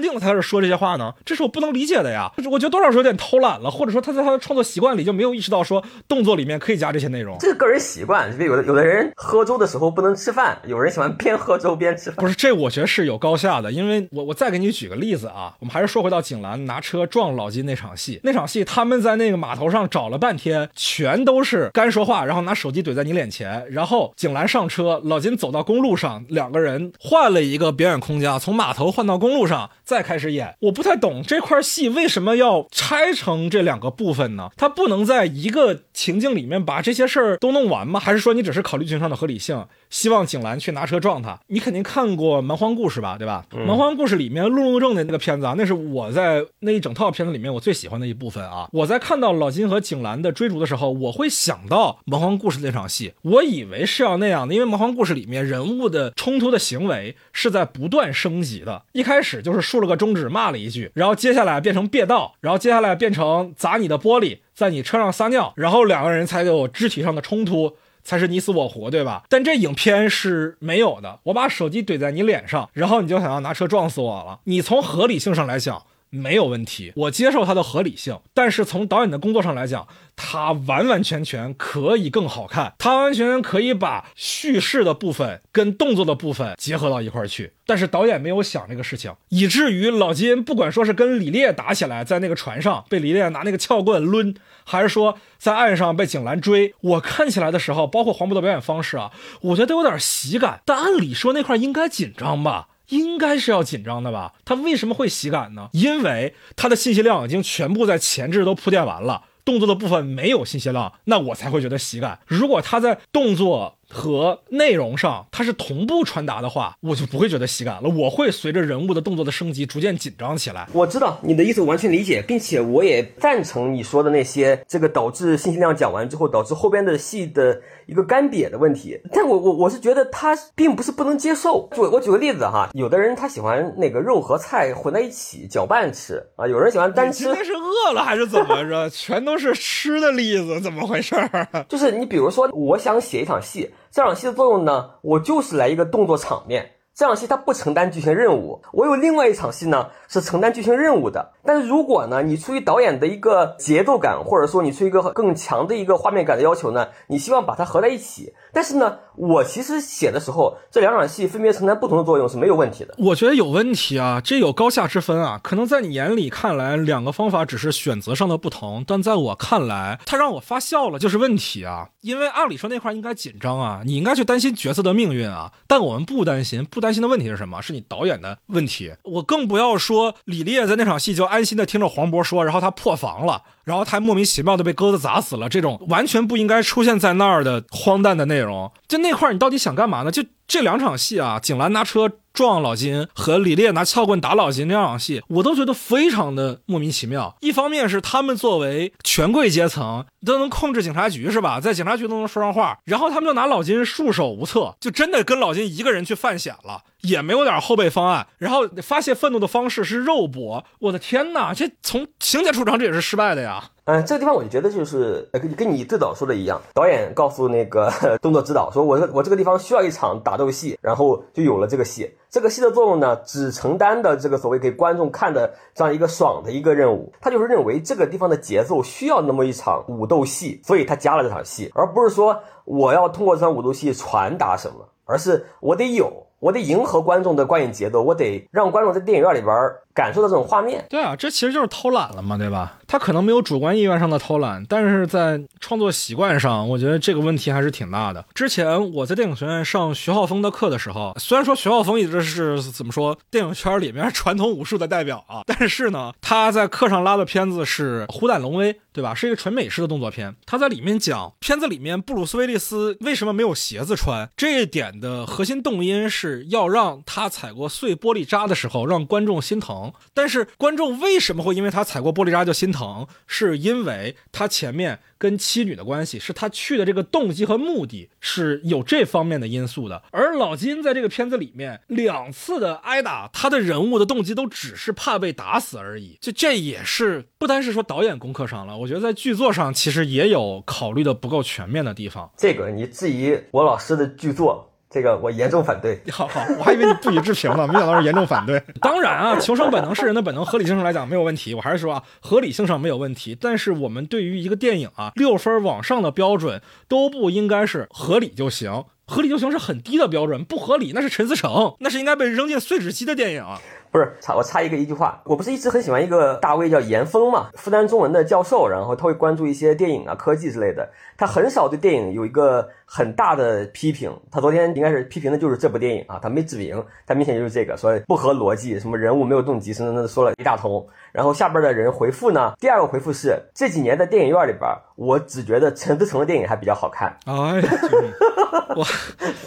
定了才开始说这些话呢？这是我不能理解的呀！我觉得多少是有点偷懒了，或者说他在他的创作习惯里就没有意识到说动作里面可以加这些内容。这是个人习惯，有的有的人喝粥的时候不能吃饭，有人喜欢边喝粥边吃饭。不是这，我我觉得是有。高下的，因为我我再给你举个例子啊，我们还是说回到景兰拿车撞老金那场戏，那场戏他们在那个码头上找了半天，全都是干说话，然后拿手机怼在你脸前，然后景兰上车，老金走到公路上，两个人换了一个表演空间，从码头换到公路上，再开始演。我不太懂这块戏为什么要拆成这两个部分呢？他不能在一个情境里面把这些事儿都弄完吗？还是说你只是考虑剧情上的合理性？希望景兰去拿车撞他，你肯定看过《蛮荒故事》吧，对吧？《蛮荒故事》里面路路正的那个片子啊，那是我在那一整套片子里面我最喜欢的一部分啊。我在看到老金和景兰的追逐的时候，我会想到《蛮荒故事》那场戏，我以为是要那样的，因为《蛮荒故事》里面人物的冲突的行为是在不断升级的。一开始就是竖了个中指骂了一句，然后接下来变成别道，然后接下来变成砸你的玻璃，在你车上撒尿，然后两个人才有肢体上的冲突。才是你死我活，对吧？但这影片是没有的。我把手机怼在你脸上，然后你就想要拿车撞死我了。你从合理性上来讲没有问题，我接受它的合理性。但是从导演的工作上来讲，它完完全全可以更好看，它完全全可以把叙事的部分跟动作的部分结合到一块儿去。但是导演没有想这个事情，以至于老金不管说是跟李烈打起来，在那个船上被李烈拿那个撬棍抡，还是说在岸上被景兰追，我看起来的时候，包括黄渤的表演方式啊，我觉得都有点喜感。但按理说那块应该紧张吧，应该是要紧张的吧？他为什么会喜感呢？因为他的信息量已经全部在前置都铺垫完了。动作的部分没有信息量，那我才会觉得喜感。如果他在动作和内容上它是同步传达的话，我就不会觉得喜感了。我会随着人物的动作的升级逐渐紧张起来。我知道你的意思，完全理解，并且我也赞成你说的那些，这个导致信息量讲完之后，导致后边的戏的。一个干瘪的问题，但我我我是觉得他并不是不能接受。就我举个例子哈，有的人他喜欢那个肉和菜混在一起搅拌吃啊，有人喜欢单吃。今天是饿了还是怎么着？全都是吃的例子，怎么回事？就是你比如说，我想写一场戏，这场戏的作用呢，我就是来一个动作场面。这场戏它不承担剧情任务，我有另外一场戏呢是承担剧情任务的，但是如果呢，你出于导演的一个节奏感，或者说你出于一个更强的一个画面感的要求呢，你希望把它合在一起。但是呢，我其实写的时候，这两场戏分别承担不同的作用是没有问题的。我觉得有问题啊，这有高下之分啊。可能在你眼里看来，两个方法只是选择上的不同，但在我看来，它让我发笑了就是问题啊。因为按理说那块应该紧张啊，你应该去担心角色的命运啊。但我们不担心，不担心的问题是什么？是你导演的问题。我更不要说李烈在那场戏就爱安心的听着黄渤说，然后他破防了。然后他还莫名其妙的被鸽子砸死了，这种完全不应该出现在那儿的荒诞的内容，就那块你到底想干嘛呢？就这两场戏啊，景岚拿车撞老金和李烈拿撬棍打老金这两场戏，我都觉得非常的莫名其妙。一方面是他们作为权贵阶层都能控制警察局是吧，在警察局都能说上话，然后他们就拿老金束手无策，就真的跟老金一个人去犯险了。也没有点后备方案，然后发泄愤怒的方式是肉搏，我的天哪，这从情节出场这也是失败的呀。嗯，这个地方我就觉得就是跟跟你最早说的一样，导演告诉那个 动作指导说，我我这个地方需要一场打斗戏，然后就有了这个戏。这个戏的作用呢，只承担的这个所谓给观众看的这样一个爽的一个任务，他就是认为这个地方的节奏需要那么一场武斗戏，所以他加了这场戏，而不是说我要通过这场武斗戏传达什么，而是我得有。我得迎合观众的观影节奏，我得让观众在电影院里边感受到这种画面。对啊，这其实就是偷懒了嘛，对吧？他可能没有主观意愿上的偷懒，但是在创作习惯上，我觉得这个问题还是挺大的。之前我在电影学院上徐浩峰的课的时候，虽然说徐浩峰一直是怎么说电影圈里面传统武术的代表啊，但是呢，他在课上拉的片子是《虎胆龙威》，对吧？是一个纯美式的动作片。他在里面讲片子里面布鲁斯威利斯为什么没有鞋子穿，这一点的核心动因是。是要让他踩过碎玻璃渣的时候，让观众心疼。但是观众为什么会因为他踩过玻璃渣就心疼？是因为他前面跟妻女的关系，是他去的这个动机和目的是有这方面的因素的。而老金在这个片子里面两次的挨打，他的人物的动机都只是怕被打死而已。就这也是不单是说导演功课上了，我觉得在剧作上其实也有考虑的不够全面的地方。这个你质疑我老师的剧作？这个我严重反对。好好，我还以为你不予置评呢，没想到是严重反对。当然啊，求生本能是人的本能，合理性上来讲没有问题。我还是说啊，合理性上没有问题。但是我们对于一个电影啊，六分往上的标准都不应该是合理就行，合理就行是很低的标准，不合理那是陈思诚，那是应该被扔进碎纸机的电影。不是插我插一个一句话，我不是一直很喜欢一个大 V 叫严峰嘛，复旦中文的教授，然后他会关注一些电影啊、科技之类的，他很少对电影有一个很大的批评。他昨天应该是批评的就是这部电影啊，他没指名，他明显就是这个说不合逻辑，什么人物没有动机，等等的说了一大通。然后下边的人回复呢，第二个回复是这几年在电影院里边，我只觉得陈思诚的电影还比较好看。哎，我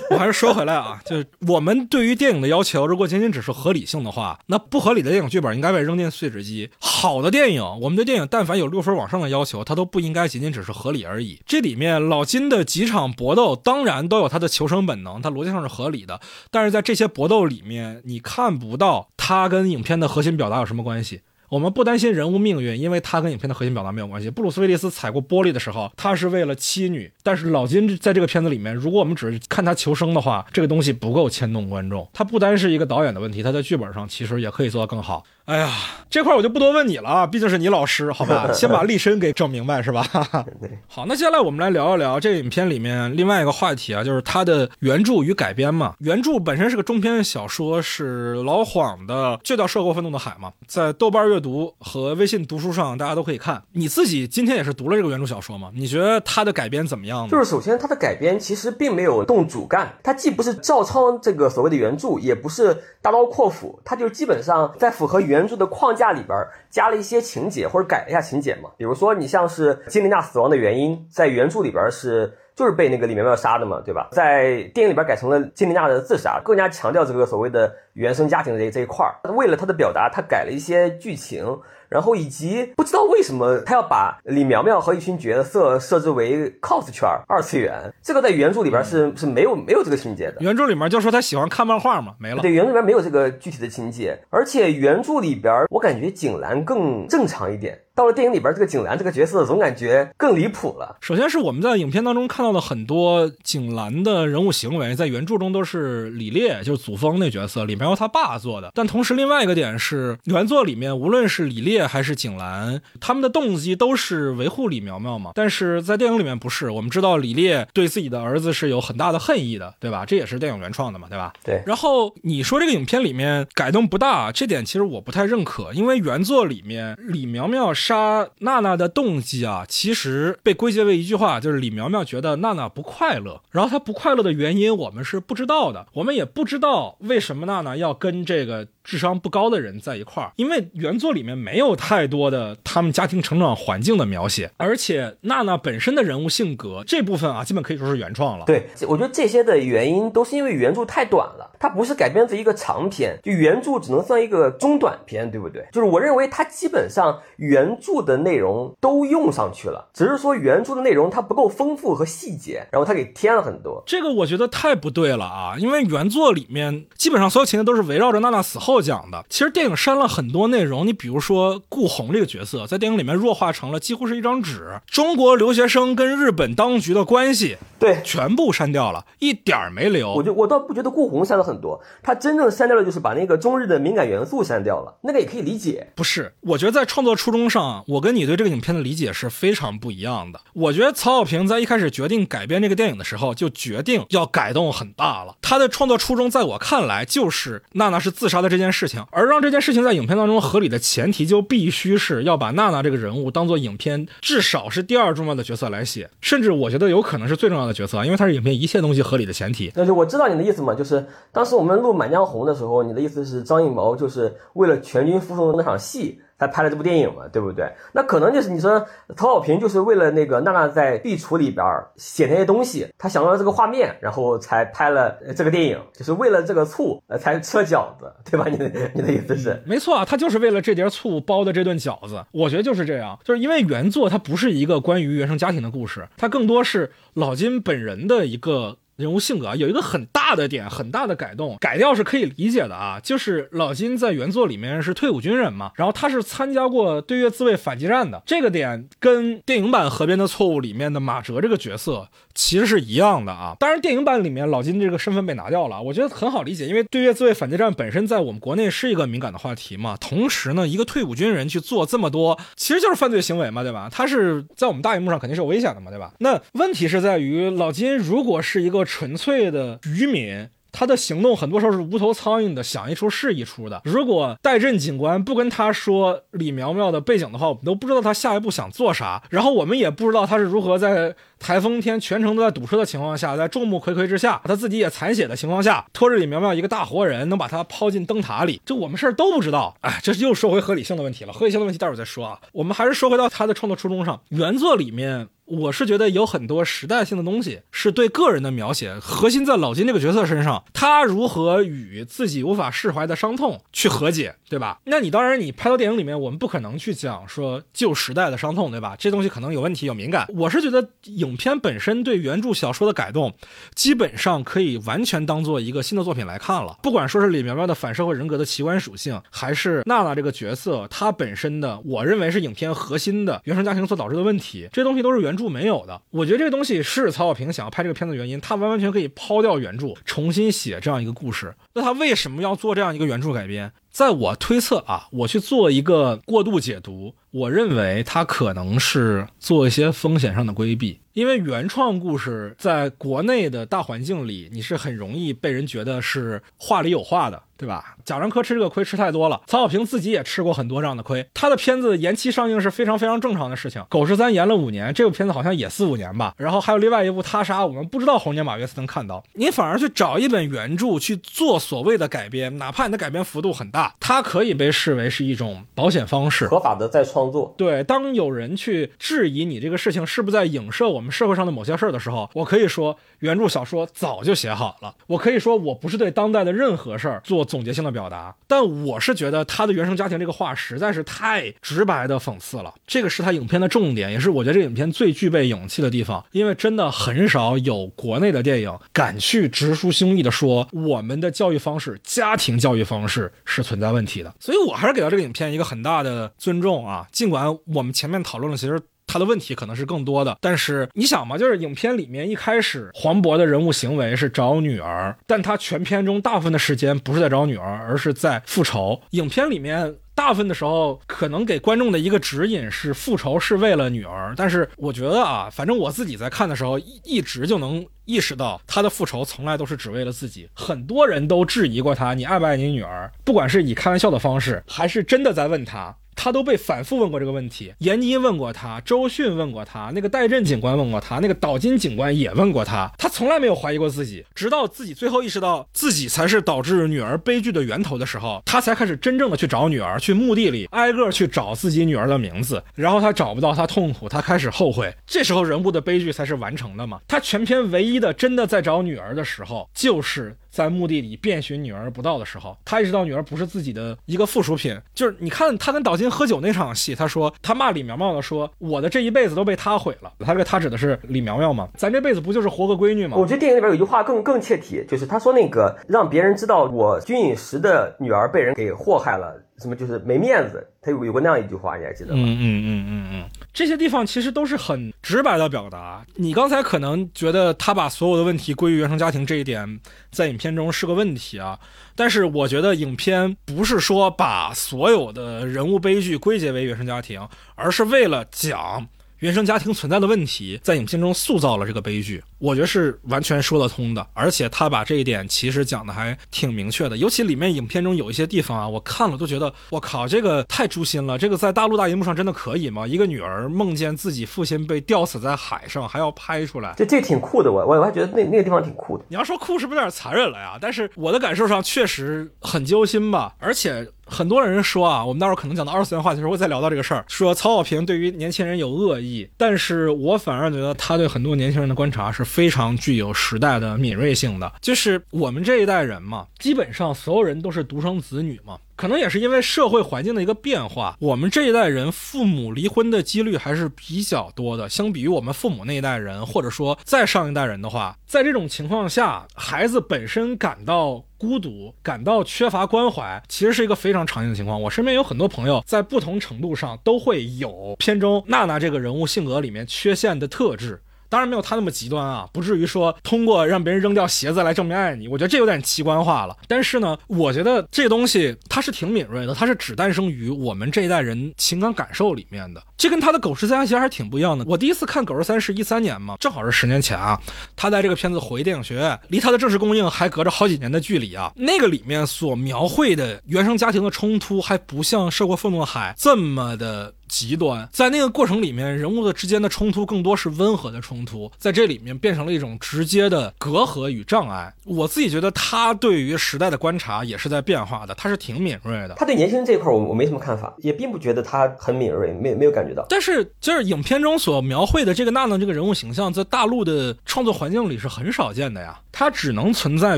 我还是说回来啊，就是我们对于电影的要求，如果仅仅只是合理性的话。那不合理的电影剧本应该被扔进碎纸机。好的电影，我们对电影但凡有六分往上的要求，它都不应该仅仅只是合理而已。这里面老金的几场搏斗，当然都有他的求生本能，他逻辑上是合理的。但是在这些搏斗里面，你看不到他跟影片的核心表达有什么关系。我们不担心人物命运，因为他跟影片的核心表达没有关系。布鲁斯威利斯踩过玻璃的时候，他是为了妻女。但是老金在这个片子里面，如果我们只是看他求生的话，这个东西不够牵动观众。他不单是一个导演的问题，他在剧本上其实也可以做得更好。哎呀，这块我就不多问你了啊，毕竟是你老师，好吧？先把立身给整明白，是吧？好，那接下来我们来聊一聊这个影片里面另外一个话题啊，就是它的原著与改编嘛。原著本身是个中篇小说，是老晃的，就叫《涉过愤怒的海》嘛，在豆瓣阅读和微信读书上大家都可以看。你自己今天也是读了这个原著小说嘛？你觉得它的改编怎么样？就是首先它的改编其实并没有动主干，它既不是照抄这个所谓的原著，也不是大刀阔斧，它就基本上在符合原。原著的框架里边加了一些情节或者改了一下情节嘛，比如说你像是金琳娜死亡的原因，在原著里边是就是被那个李苗苗杀的嘛，对吧？在电影里边改成了金琳娜的自杀，更加强调这个所谓的原生家庭的这这一块儿。为了他的表达，他改了一些剧情。然后以及不知道为什么他要把李苗苗和一群角色设置为 cos 圈二次元，这个在原著里边是是没有没有这个情节的。原著里面就说他喜欢看漫画嘛，没了。对，原著里边没有这个具体的情节，而且原著里边我感觉景兰更正常一点。到了电影里边，这个景兰这个角色总感觉更离谱了。首先是我们在影片当中看到的很多景兰的人物行为，在原著中都是李烈，就是祖峰那角色李苗苗他爸做的。但同时，另外一个点是，原作里面无论是李烈还是景兰，他们的动机都是维护李苗苗嘛。但是在电影里面不是，我们知道李烈对自己的儿子是有很大的恨意的，对吧？这也是电影原创的嘛，对吧？对。然后你说这个影片里面改动不大，这点其实我不太认可，因为原作里面李苗苗杀娜娜的动机啊，其实被归结为一句话，就是李苗苗觉得娜娜不快乐，然后她不快乐的原因我们是不知道的，我们也不知道为什么娜娜要跟这个。智商不高的人在一块儿，因为原作里面没有太多的他们家庭成长环境的描写，而且娜娜本身的人物性格这部分啊，基本可以说是原创了。对，我觉得这些的原因都是因为原著太短了，它不是改编自一个长篇，就原著只能算一个中短篇，对不对？就是我认为它基本上原著的内容都用上去了，只是说原著的内容它不够丰富和细节，然后它给添了很多。这个我觉得太不对了啊，因为原作里面基本上所有情节都是围绕着娜娜死后。讲的，其实电影删了很多内容。你比如说顾红这个角色，在电影里面弱化成了几乎是一张纸。中国留学生跟日本当局的关系，对，全部删掉了，一点儿没留。我就我倒不觉得顾红删了很多，他真正删掉的就是把那个中日的敏感元素删掉了，那个也可以理解。不是，我觉得在创作初衷上，我跟你对这个影片的理解是非常不一样的。我觉得曹小平在一开始决定改编这个电影的时候，就决定要改动很大了。他的创作初衷，在我看来，就是娜娜是自杀的这件事情，而让这件事情在影片当中合理的前提，就必须是要把娜娜这个人物当做影片至少是第二重要的角色来写，甚至我觉得有可能是最重要的角色，因为它是影片一切东西合理的前提。但是我知道你的意思嘛，就是当时我们录《满江红》的时候，你的意思是张艺谋就是为了全军覆没的那场戏。他拍了这部电影嘛，对不对？那可能就是你说曹小平就是为了那个娜娜在壁橱里边写那些东西，他想到了这个画面，然后才拍了这个电影，就是为了这个醋呃才吃了饺子，对吧？你的你的意思是？没错啊，他就是为了这碟醋包的这顿饺子。我觉得就是这样，就是因为原作它不是一个关于原生家庭的故事，它更多是老金本人的一个。人物性格，有一个很大的点，很大的改动，改掉是可以理解的啊。就是老金在原作里面是退伍军人嘛，然后他是参加过对越自卫反击战的，这个点跟电影版《河边的错误》里面的马哲这个角色其实是一样的啊。当然，电影版里面老金这个身份被拿掉了，我觉得很好理解，因为对越自卫反击战本身在我们国内是一个敏感的话题嘛。同时呢，一个退伍军人去做这么多，其实就是犯罪行为嘛，对吧？他是在我们大荧幕上肯定是有危险的嘛，对吧？那问题是在于老金如果是一个。纯粹的愚民，他的行动很多时候是无头苍蝇的，想一出是一出的。如果戴震警官不跟他说李苗苗的背景的话，我们都不知道他下一步想做啥。然后我们也不知道他是如何在台风天全程都在堵车的情况下，在众目睽睽之下，他自己也残血的情况下，拖着李苗苗一个大活人，能把他抛进灯塔里，这我们事儿都不知道。哎，这又说回合理性的问题了。合理性的问题待会儿再说啊。我们还是说回到他的创作初衷上，原作里面。我是觉得有很多时代性的东西是对个人的描写，核心在老金这个角色身上，他如何与自己无法释怀的伤痛去和解，对吧？那你当然你拍到电影里面，我们不可能去讲说旧时代的伤痛，对吧？这东西可能有问题有敏感。我是觉得影片本身对原著小说的改动，基本上可以完全当做一个新的作品来看了。不管说是李苗苗的反社会人格的奇观属性，还是娜娜这个角色她本身的，我认为是影片核心的原生家庭所导致的问题，这东西都是原。著没有的，我觉得这个东西是曹小平想要拍这个片子的原因，他完完全可以抛掉原著，重新写这样一个故事。那他为什么要做这样一个原著改编？在我推测啊，我去做一个过度解读，我认为他可能是做一些风险上的规避。因为原创故事在国内的大环境里，你是很容易被人觉得是话里有话的，对吧？贾樟柯吃这个亏吃太多了，曹小平自己也吃过很多这样的亏。他的片子延期上映是非常非常正常的事情。狗十三延了五年，这部片子好像也四五年吧。然后还有另外一部他杀，我们不知道猴年马月才能看到。你反而去找一本原著去做所谓的改编，哪怕你的改编幅度很大，它可以被视为是一种保险方式，合法的再创作。对，当有人去质疑你这个事情是不是在影射我们。社会上的某些事儿的时候，我可以说原著小说早就写好了。我可以说我不是对当代的任何事儿做总结性的表达。但我是觉得他的原生家庭这个话实在是太直白的讽刺了，这个是他影片的重点，也是我觉得这个影片最具备勇气的地方。因为真的很少有国内的电影敢去直抒胸臆的说我们的教育方式、家庭教育方式是存在问题的。所以我还是给到这个影片一个很大的尊重啊，尽管我们前面讨论了，其实。他的问题可能是更多的，但是你想嘛，就是影片里面一开始黄渤的人物行为是找女儿，但他全片中大部分的时间不是在找女儿，而是在复仇。影片里面大部分的时候可能给观众的一个指引是复仇是为了女儿，但是我觉得啊，反正我自己在看的时候一一直就能意识到他的复仇从来都是只为了自己。很多人都质疑过他，你爱不爱你女儿？不管是以开玩笑的方式，还是真的在问他。他都被反复问过这个问题，闫妮问过他，周迅问过他，那个戴震警官问过他，那个岛津警官也问过他，他从来没有怀疑过自己，直到自己最后意识到自己才是导致女儿悲剧的源头的时候，他才开始真正的去找女儿，去墓地里挨个去找自己女儿的名字，然后他找不到，他痛苦，他开始后悔，这时候人物的悲剧才是完成的嘛？他全篇唯一的真的在找女儿的时候，就是。在墓地里遍寻女儿不到的时候，他意识到女儿不是自己的一个附属品。就是你看他跟岛津喝酒那场戏，他说他骂李苗苗的说：“我的这一辈子都被他毁了。”他这个他指的是李苗苗吗？咱这辈子不就是活个闺女吗？我觉得电影里边有句话更更切题，就是他说那个让别人知道我军饮食的女儿被人给祸害了。什么就是没面子？他有有过那样一句话，你还记得吗？嗯嗯嗯嗯嗯，这些地方其实都是很直白的表达。你刚才可能觉得他把所有的问题归于原生家庭这一点，在影片中是个问题啊。但是我觉得影片不是说把所有的人物悲剧归结为原生家庭，而是为了讲。原生家庭存在的问题，在影片中塑造了这个悲剧，我觉得是完全说得通的。而且他把这一点其实讲的还挺明确的，尤其里面影片中有一些地方啊，我看了都觉得，我靠，这个太诛心了。这个在大陆大荧幕上真的可以吗？一个女儿梦见自己父亲被吊死在海上，还要拍出来，这这挺酷的。我我我还觉得那那个地方挺酷的。你要说酷是不是有点残忍了呀？但是我的感受上确实很揪心吧，而且。很多人说啊，我们待会儿可能讲到二次元话题的时候会再聊到这个事儿。说曹保平对于年轻人有恶意，但是我反而觉得他对很多年轻人的观察是非常具有时代的敏锐性的。就是我们这一代人嘛，基本上所有人都是独生子女嘛。可能也是因为社会环境的一个变化，我们这一代人父母离婚的几率还是比较多的。相比于我们父母那一代人，或者说再上一代人的话，在这种情况下，孩子本身感到孤独、感到缺乏关怀，其实是一个非常常见的情况。我身边有很多朋友，在不同程度上都会有片中娜娜这个人物性格里面缺陷的特质。当然没有他那么极端啊，不至于说通过让别人扔掉鞋子来证明爱你。我觉得这有点奇观化了。但是呢，我觉得这东西它是挺敏锐的，它是只诞生于我们这一代人情感感受里面的。这跟他的《狗十三》其实还是挺不一样的。我第一次看《狗十三》是一三年嘛，正好是十年前啊。他在这个片子回电影学院，离他的正式公映还隔着好几年的距离啊。那个里面所描绘的原生家庭的冲突，还不像《涉过愤怒海》这么的。极端，在那个过程里面，人物的之间的冲突更多是温和的冲突，在这里面变成了一种直接的隔阂与障碍。我自己觉得他对于时代的观察也是在变化的，他是挺敏锐的。他对年轻人这一块，我我没什么看法，也并不觉得他很敏锐，没没有感觉到。但是就是影片中所描绘的这个娜娜这个人物形象，在大陆的创作环境里是很少见的呀，它只能存在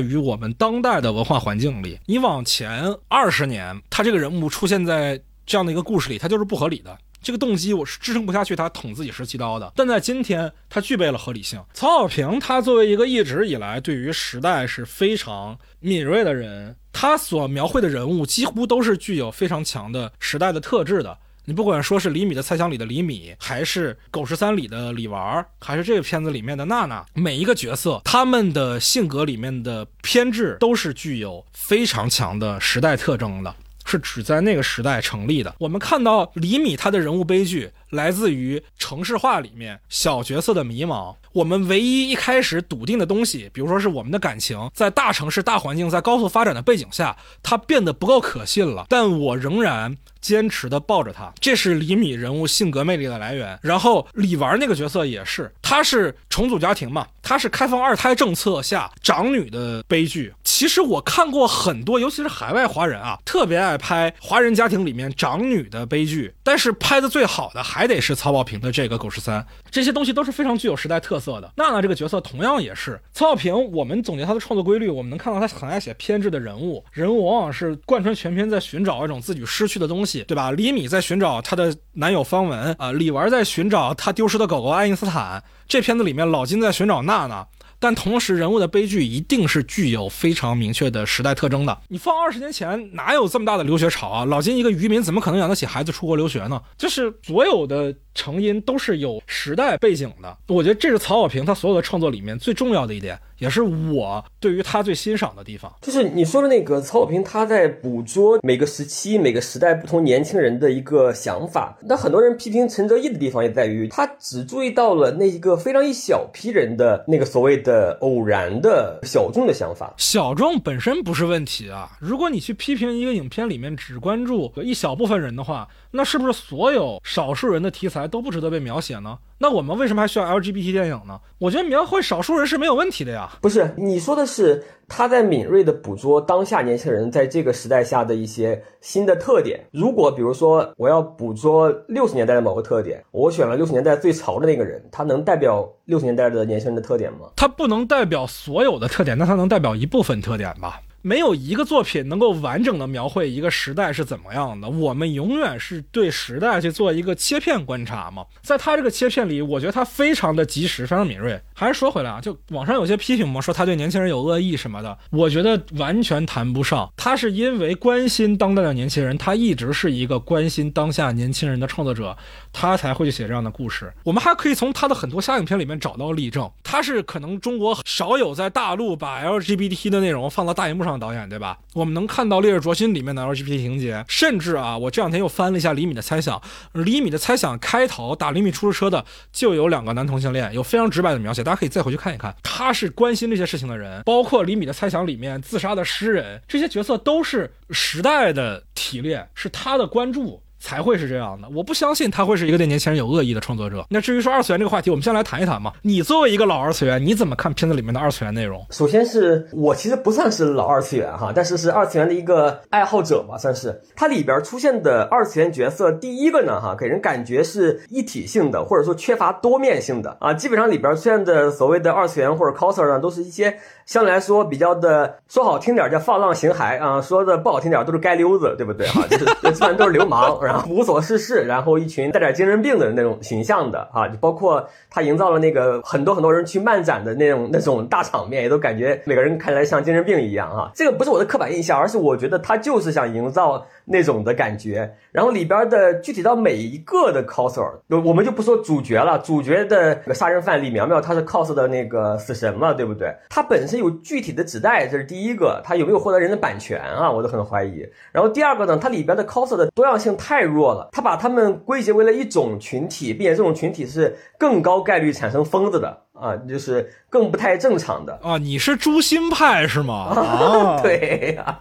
于我们当代的文化环境里。你往前二十年，他这个人物出现在。这样的一个故事里，他就是不合理的。这个动机我是支撑不下去，他捅自己十七刀的。但在今天，他具备了合理性。曹小平他作为一个一直以来对于时代是非常敏锐的人，他所描绘的人物几乎都是具有非常强的时代的特质的。你不管说是李米的猜想里的李米，还是狗十三里的李玩，还是这个片子里面的娜娜，每一个角色他们的性格里面的偏执都是具有非常强的时代特征的。是只在那个时代成立的。我们看到李米他的人物悲剧来自于城市化里面小角色的迷茫。我们唯一一开始笃定的东西，比如说是我们的感情，在大城市大环境在高速发展的背景下，它变得不够可信了。但我仍然坚持的抱着他，这是李米人物性格魅力的来源。然后李纨那个角色也是，他是重组家庭嘛，他是开放二胎政策下长女的悲剧。其实我看过很多，尤其是海外华人啊，特别爱拍华人家庭里面长女的悲剧，但是拍的最好的还还得是曹保平的这个《狗十三》，这些东西都是非常具有时代特色的。娜娜这个角色同样也是，曹保平，我们总结他的创作规律，我们能看到他很爱写偏执的人物，人物往往是贯穿全篇在寻找一种自己失去的东西，对吧？李米在寻找她的男友方文啊，李玩在寻找她丢失的狗狗爱因斯坦，这片子里面老金在寻找娜娜。但同时，人物的悲剧一定是具有非常明确的时代特征的。你放二十年前，哪有这么大的留学潮啊？老金一个渔民，怎么可能养得起孩子出国留学呢？就是所有的成因都是有时代背景的。我觉得这是曹保平他所有的创作里面最重要的一点。也是我对于他最欣赏的地方，就是你说的那个曹保平，他在捕捉每个时期、每个时代不同年轻人的一个想法。那很多人批评陈哲艺的地方也在于，他只注意到了那一个非常一小批人的那个所谓的偶然的小众的想法。小众本身不是问题啊，如果你去批评一个影片里面只关注一小部分人的话。那是不是所有少数人的题材都不值得被描写呢？那我们为什么还需要 LGBT 电影呢？我觉得描绘少数人是没有问题的呀。不是，你说的是他在敏锐地捕捉当下年轻人在这个时代下的一些新的特点。如果比如说我要捕捉六十年代的某个特点，我选了六十年代最潮的那个人，他能代表六十年代的年轻人的特点吗？他不能代表所有的特点，那他能代表一部分特点吧？没有一个作品能够完整的描绘一个时代是怎么样的。我们永远是对时代去做一个切片观察嘛。在他这个切片里，我觉得他非常的及时，非常敏锐。还是说回来啊，就网上有些批评嘛，说他对年轻人有恶意什么的，我觉得完全谈不上。他是因为关心当代的年轻人，他一直是一个关心当下年轻人的创作者，他才会去写这样的故事。我们还可以从他的很多下影片里面找到例证。他是可能中国少有在大陆把 LGBT 的内容放到大荧幕上。导演对吧？我们能看到《烈日灼心》里面的 LGBT 情节，甚至啊，我这两天又翻了一下李米的猜想，李米的猜想开头打李米出租车的就有两个男同性恋，有非常直白的描写，大家可以再回去看一看。他是关心这些事情的人，包括李米的猜想里面自杀的诗人，这些角色都是时代的提炼，是他的关注。才会是这样的，我不相信他会是一个对年轻人有恶意的创作者。那至于说二次元这个话题，我们先来谈一谈嘛。你作为一个老二次元，你怎么看片子里面的二次元内容？首先是我其实不算是老二次元哈，但是是二次元的一个爱好者吧，算是。它里边出现的二次元角色，第一个呢哈，给人感觉是一体性的，或者说缺乏多面性的啊。基本上里边出现的所谓的二次元或者 coser 呢，都是一些。相对来说比较的，说好听点叫放浪形骸啊，说的不好听点都是街溜子，对不对哈？就是 基本上都是流氓，无所事事，然后一群带点精神病的那种形象的啊，就包括他营造了那个很多很多人去漫展的那种那种大场面，也都感觉每个人看起来像精神病一样啊。这个不是我的刻板印象，而是我觉得他就是想营造。那种的感觉，然后里边的具体到每一个的 coser，我们就不说主角了。主角的杀人犯李苗苗，他是 cos 的那个死神嘛，对不对？他本身有具体的纸袋，这是第一个。他有没有获得人的版权啊？我都很怀疑。然后第二个呢，它里边的 coser 的多样性太弱了，他把他们归结为了一种群体，并且这种群体是更高概率产生疯子的啊，就是更不太正常的啊。你是诛心派是吗？啊，对呀。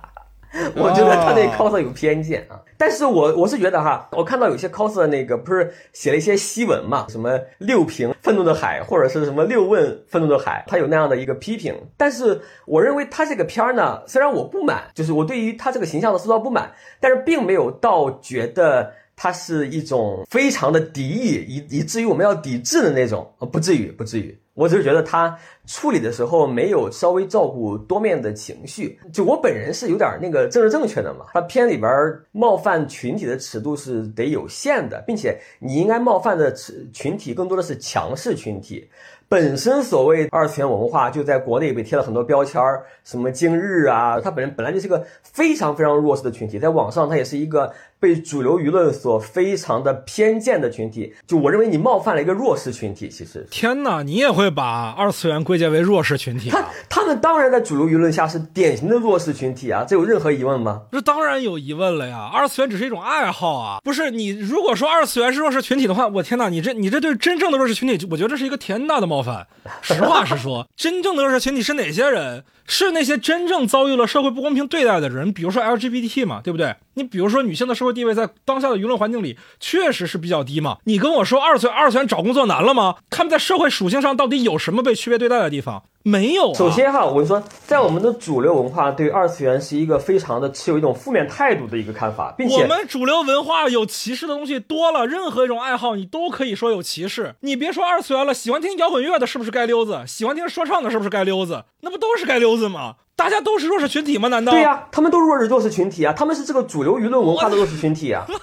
我觉得他对 cos 有偏见啊，但是我我是觉得哈，我看到有些 cos 的那个不是写了一些檄文嘛，什么六评愤怒的海，或者是什么六问愤怒的海，他有那样的一个批评。但是我认为他这个片儿呢，虽然我不满，就是我对于他这个形象的塑造不满，但是并没有到觉得他是一种非常的敌意，以以至于我们要抵制的那种，不至于，不至于。我只是觉得他处理的时候没有稍微照顾多面的情绪。就我本人是有点那个政治正确的嘛，他片里边冒犯群体的尺度是得有限的，并且你应该冒犯的群群体更多的是强势群体。本身所谓二次元文化就在国内被贴了很多标签儿，什么今日啊，它本人本来就是个非常非常弱势的群体，在网上它也是一个。被主流舆论所非常的偏见的群体，就我认为你冒犯了一个弱势群体。其实，天哪，你也会把二次元归结为弱势群体？他他们当然在主流舆论下是典型的弱势群体啊，这有任何疑问吗？这当然有疑问了呀！二次元只是一种爱好啊，不是你如果说二次元是弱势群体的话，我天哪，你这你这对真正的弱势群体，我觉得这是一个天大的冒犯。实话实说，真正的弱势群体是哪些人？是那些真正遭遇了社会不公平对待的人，比如说 LGBT 嘛，对不对？你比如说女性的社会地位在当下的舆论环境里确实是比较低嘛。你跟我说二次元二次元找工作难了吗？他们在社会属性上到底有什么被区别对待的地方？没有、啊。首先哈，我跟你说，在我们的主流文化对二次元是一个非常的持有一种负面态度的一个看法，并且我们主流文化有歧视的东西多了，任何一种爱好你都可以说有歧视。你别说二次元了，喜欢听摇滚乐的是不是街溜子？喜欢听说唱的是不是街溜子？那不都是街溜子吗？大家都是弱势群体吗？难道？对呀、他们都是弱势弱势群体啊，他们是这个主流舆论文化的弱势群体啊。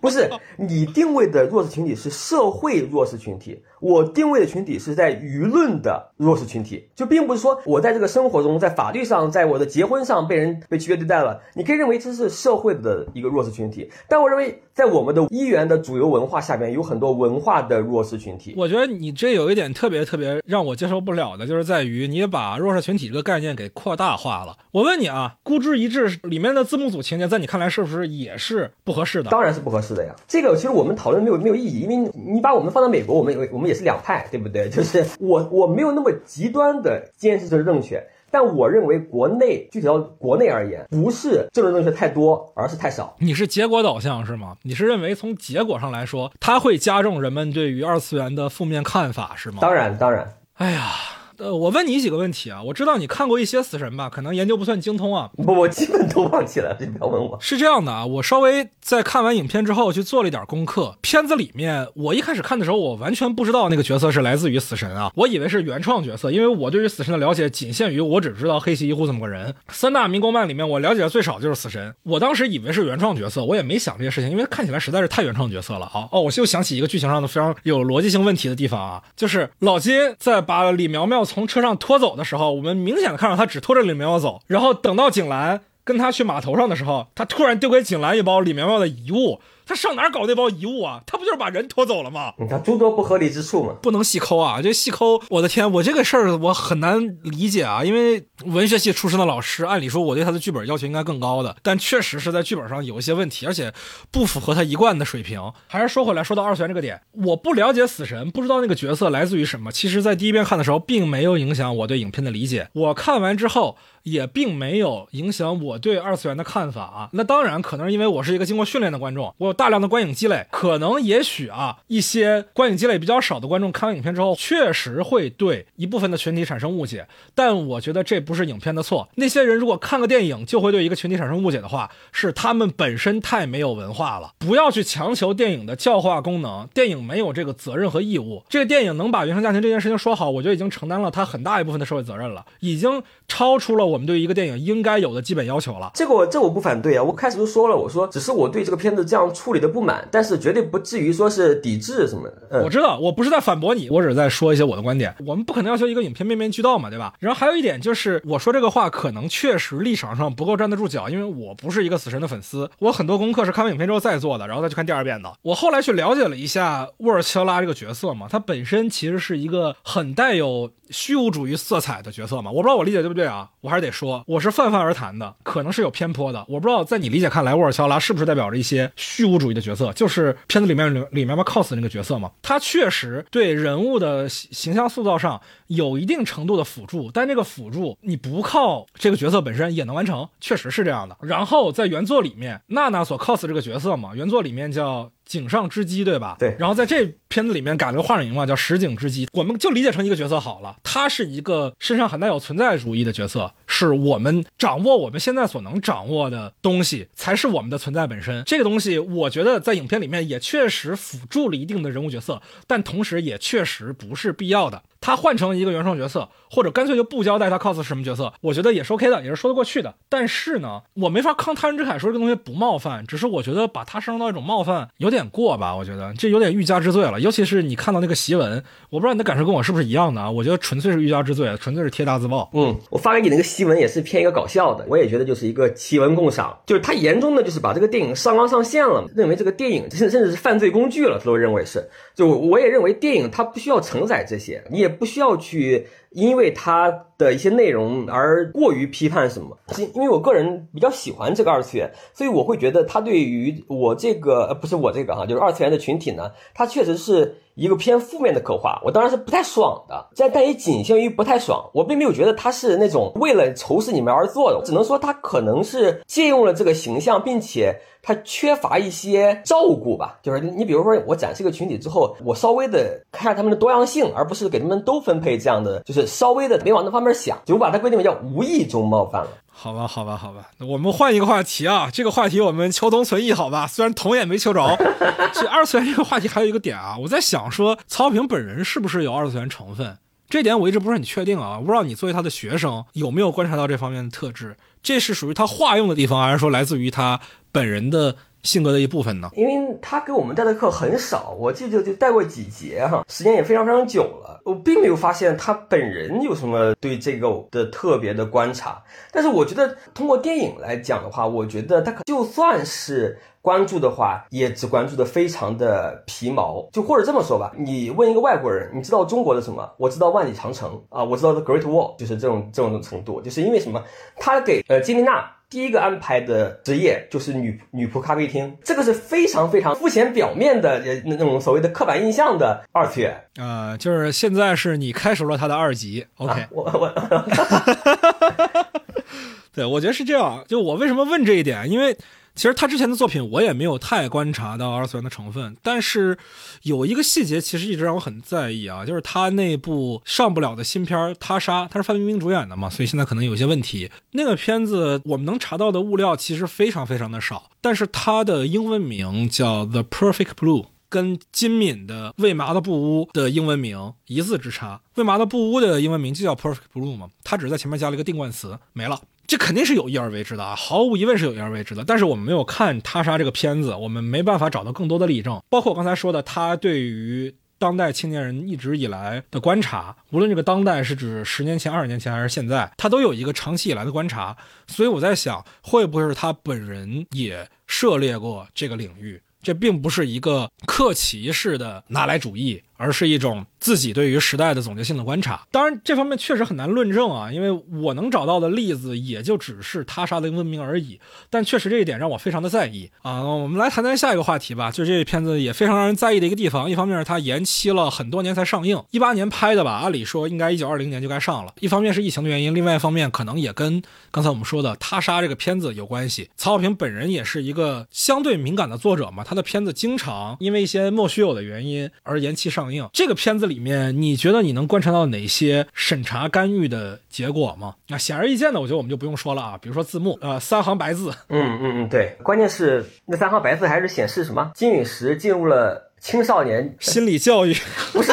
不是你定位的弱势群体是社会弱势群体，我定位的群体是在舆论的弱势群体，就并不是说我在这个生活中，在法律上，在我的结婚上被人被区别对待了，你可以认为这是社会的一个弱势群体，但我认为在我们的一元的主流文化下面，有很多文化的弱势群体。我觉得你这有一点特别特别让我接受不了的，就是在于你把弱势群体这个概念给扩大化了。我问你啊，孤注一掷里面的字幕组情节，在你看来是不是也是不合适的？当然是不合适的呀。这个其实我们讨论没有没有意义，因为你你把我们放到美国，我们我们也是两派，对不对？就是我我没有那么极端的坚持政治正确，但我认为国内具体到国内而言，不是政治正确太多，而是太少。你是结果导向是吗？你是认为从结果上来说，它会加重人们对于二次元的负面看法是吗？当然当然，哎呀，呃，我问你几个问题啊。我知道你看过一些死神吧，可能研究不算精通啊。我我基本都忘记了，你不要问我。是这样的啊，我稍微在看完影片之后去做了一点功课。片子里面，我一开始看的时候，我完全不知道那个角色是来自于死神啊，我以为是原创角色，因为我对于死神的了解仅限于我只知道黑崎一护这么个人。三大民工漫里面，我了解的最少就是死神，我当时以为是原创角色，我也没想这些事情，因为看起来实在是太原创角色了啊。哦，我就想起一个剧情上的非常有逻辑性问题的地方啊，就是老金在把李苗苗从车上拖走的时候，我们明显的看到他只拖着李苗苗走，然后等到景兰。跟他去码头上的时候，他突然丢给景兰一包李苗苗的遗物。他上哪儿搞那包遗物啊？他不就是把人拖走了吗？你看诸多不合理之处嘛。不能细抠啊！这细抠，我的天，我这个事儿我很难理解啊！因为文学系出身的老师，按理说我对他的剧本要求应该更高的，但确实是在剧本上有一些问题，而且不符合他一贯的水平。还是说回来，说到二次元这个点，我不了解死神，不知道那个角色来自于什么。其实，在第一遍看的时候，并没有影响我对影片的理解。我看完之后。也并没有影响我对二次元的看法啊。那当然，可能是因为我是一个经过训练的观众，我有大量的观影积累。可能也许啊，一些观影积累比较少的观众看完影片之后，确实会对一部分的群体产生误解。但我觉得这不是影片的错。那些人如果看个电影就会对一个群体产生误解的话，是他们本身太没有文化了。不要去强求电影的教化功能，电影没有这个责任和义务。这个电影能把原生家庭这件事情说好，我觉得已经承担了它很大一部分的社会责任了，已经超出了我们对一个电影应该有的基本要求了。这个我这我不反对啊，我开始就说了，我说只是我对这个片子这样处理的不满，但是绝对不至于说是抵制什么。嗯、我知道，我不是在反驳你，我只是在说一些我的观点。我们不可能要求一个影片面面俱到嘛，对吧？然后还有一点就是，我说这个话可能确实立场上不够站得住脚，因为我不是一个死神的粉丝，我很多功课是看完影片之后再做的，然后再去看第二遍的。我后来去了解了一下沃尔乔拉这个角色嘛，他本身其实是一个很带有虚无主义色彩的角色嘛。我不知道我理解对不对啊？我还是得说，我是泛泛而谈的，可能是有偏颇的。我不知道在你理解看来，沃尔乔拉是不是代表着一些虚无物主义的角色？就是片子里面里里面嘛 cos 那个角色嘛，他确实对人物的形象塑造上有一定程度的辅助，但这个辅助你不靠这个角色本身也能完成，确实是这样的。然后在原作里面，娜娜所 cos 这个角色嘛，原作里面叫。井上之姬，对吧？对。然后在这片子里面改了个化名嘛，叫石井之姬。我们就理解成一个角色好了，他是一个身上很带有存在主义的角色，是我们掌握我们现在所能掌握的东西，才是我们的存在本身。这个东西，我觉得在影片里面也确实辅助了一定的人物角色，但同时也确实不是必要的。他换成一个原创角色，或者干脆就不交代他 cos 是什么角色，我觉得也是 OK 的，也是说得过去的。但是呢，我没法抗他人之慨说这个东西不冒犯，只是我觉得把它上升到一种冒犯有点过吧，我觉得这有点欲加之罪了。尤其是你看到那个檄文，我不知道你的感受跟我是不是一样的啊？我觉得纯粹是欲加之罪，纯粹是贴大字报。嗯，我发给你那个檄文也是偏一个搞笑的，我也觉得就是一个奇文共赏，就是他严重的就是把这个电影上纲上线了，认为这个电影甚甚至是犯罪工具了，他都认为是。就我也认为电影它不需要承载这些，你也不需要去。因为它的一些内容而过于批判什么？是因为我个人比较喜欢这个二次元，所以我会觉得它对于我这个呃不是我这个哈，就是二次元的群体呢，它确实是一个偏负面的刻画，我当然是不太爽的，但但也仅限于不太爽，我并没有觉得他是那种为了仇视你们而做的，只能说他可能是借用了这个形象，并且。他缺乏一些照顾吧，就是你比如说我展示一个群体之后，我稍微的看下他们的多样性，而不是给他们都分配这样的，就是稍微的没往那方面想，就我把它规定为叫无意中冒犯了。好吧，好吧，好吧，我们换一个话题啊，这个话题我们求同存异，好吧？虽然同也没求着。这二次元这个话题还有一个点啊，我在想说曹平本人是不是有二次元成分？这点我一直不是很确定啊，不知道你作为他的学生有没有观察到这方面的特质？这是属于他化用的地方，还是说来自于他？本人的性格的一部分呢？因为他给我们带的课很少，我记得就带过几节哈，时间也非常非常久了，我并没有发现他本人有什么对这个的特别的观察。但是我觉得通过电影来讲的话，我觉得他可就算是关注的话，也只关注的非常的皮毛。就或者这么说吧，你问一个外国人，你知道中国的什么？我知道万里长城啊，我知道 The Great Wall，就是这种这种程度，就是因为什么？他给呃金丽娜。第一个安排的职业就是女女仆咖啡厅，这个是非常非常肤浅表面的那那种所谓的刻板印象的二次元呃，就是现在是你开除了他的二级，OK，我我，对我觉得是这样，就我为什么问这一点，因为。其实他之前的作品我也没有太观察到二次元的成分，但是有一个细节其实一直让我很在意啊，就是他那部上不了的新片《他杀》，他是范冰冰主演的嘛，所以现在可能有些问题。那个片子我们能查到的物料其实非常非常的少，但是它的英文名叫《The Perfect Blue》，跟金敏的《为麻的布屋》的英文名一字之差，《为麻的布屋》的英文名就叫《Perfect Blue》嘛，他只是在前面加了一个定冠词，没了。这肯定是有意而为之的啊，毫无疑问是有意而为之的。但是我们没有看《他杀》这个片子，我们没办法找到更多的例证。包括我刚才说的，他对于当代青年人一直以来的观察，无论这个当代是指十年前、二十年前还是现在，他都有一个长期以来的观察。所以我在想，会不会是他本人也涉猎过这个领域？这并不是一个客奇式的拿来主义。而是一种自己对于时代的总结性的观察。当然，这方面确实很难论证啊，因为我能找到的例子也就只是他杀的英文名而已。但确实这一点让我非常的在意啊。我们来谈谈下一个话题吧，就是这个片子也非常让人在意的一个地方。一方面是它延期了很多年才上映，一八年拍的吧，按理说应该一九二零年就该上了。一方面是疫情的原因，另外一方面可能也跟刚才我们说的他杀这个片子有关系。曹保平本人也是一个相对敏感的作者嘛，他的片子经常因为一些莫须有的原因而延期上映。这个片子里面，你觉得你能观察到哪些审查干预的结果吗？那显而易见的，我觉得我们就不用说了啊，比如说字幕，呃，三行白字。嗯嗯嗯，对，关键是那三行白字还是显示什么？金陨石进入了青少年心理教育，不是，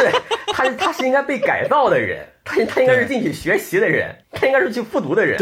他他是应该被改造的人。他他应该是进去学习的人，他应该是去复读的人，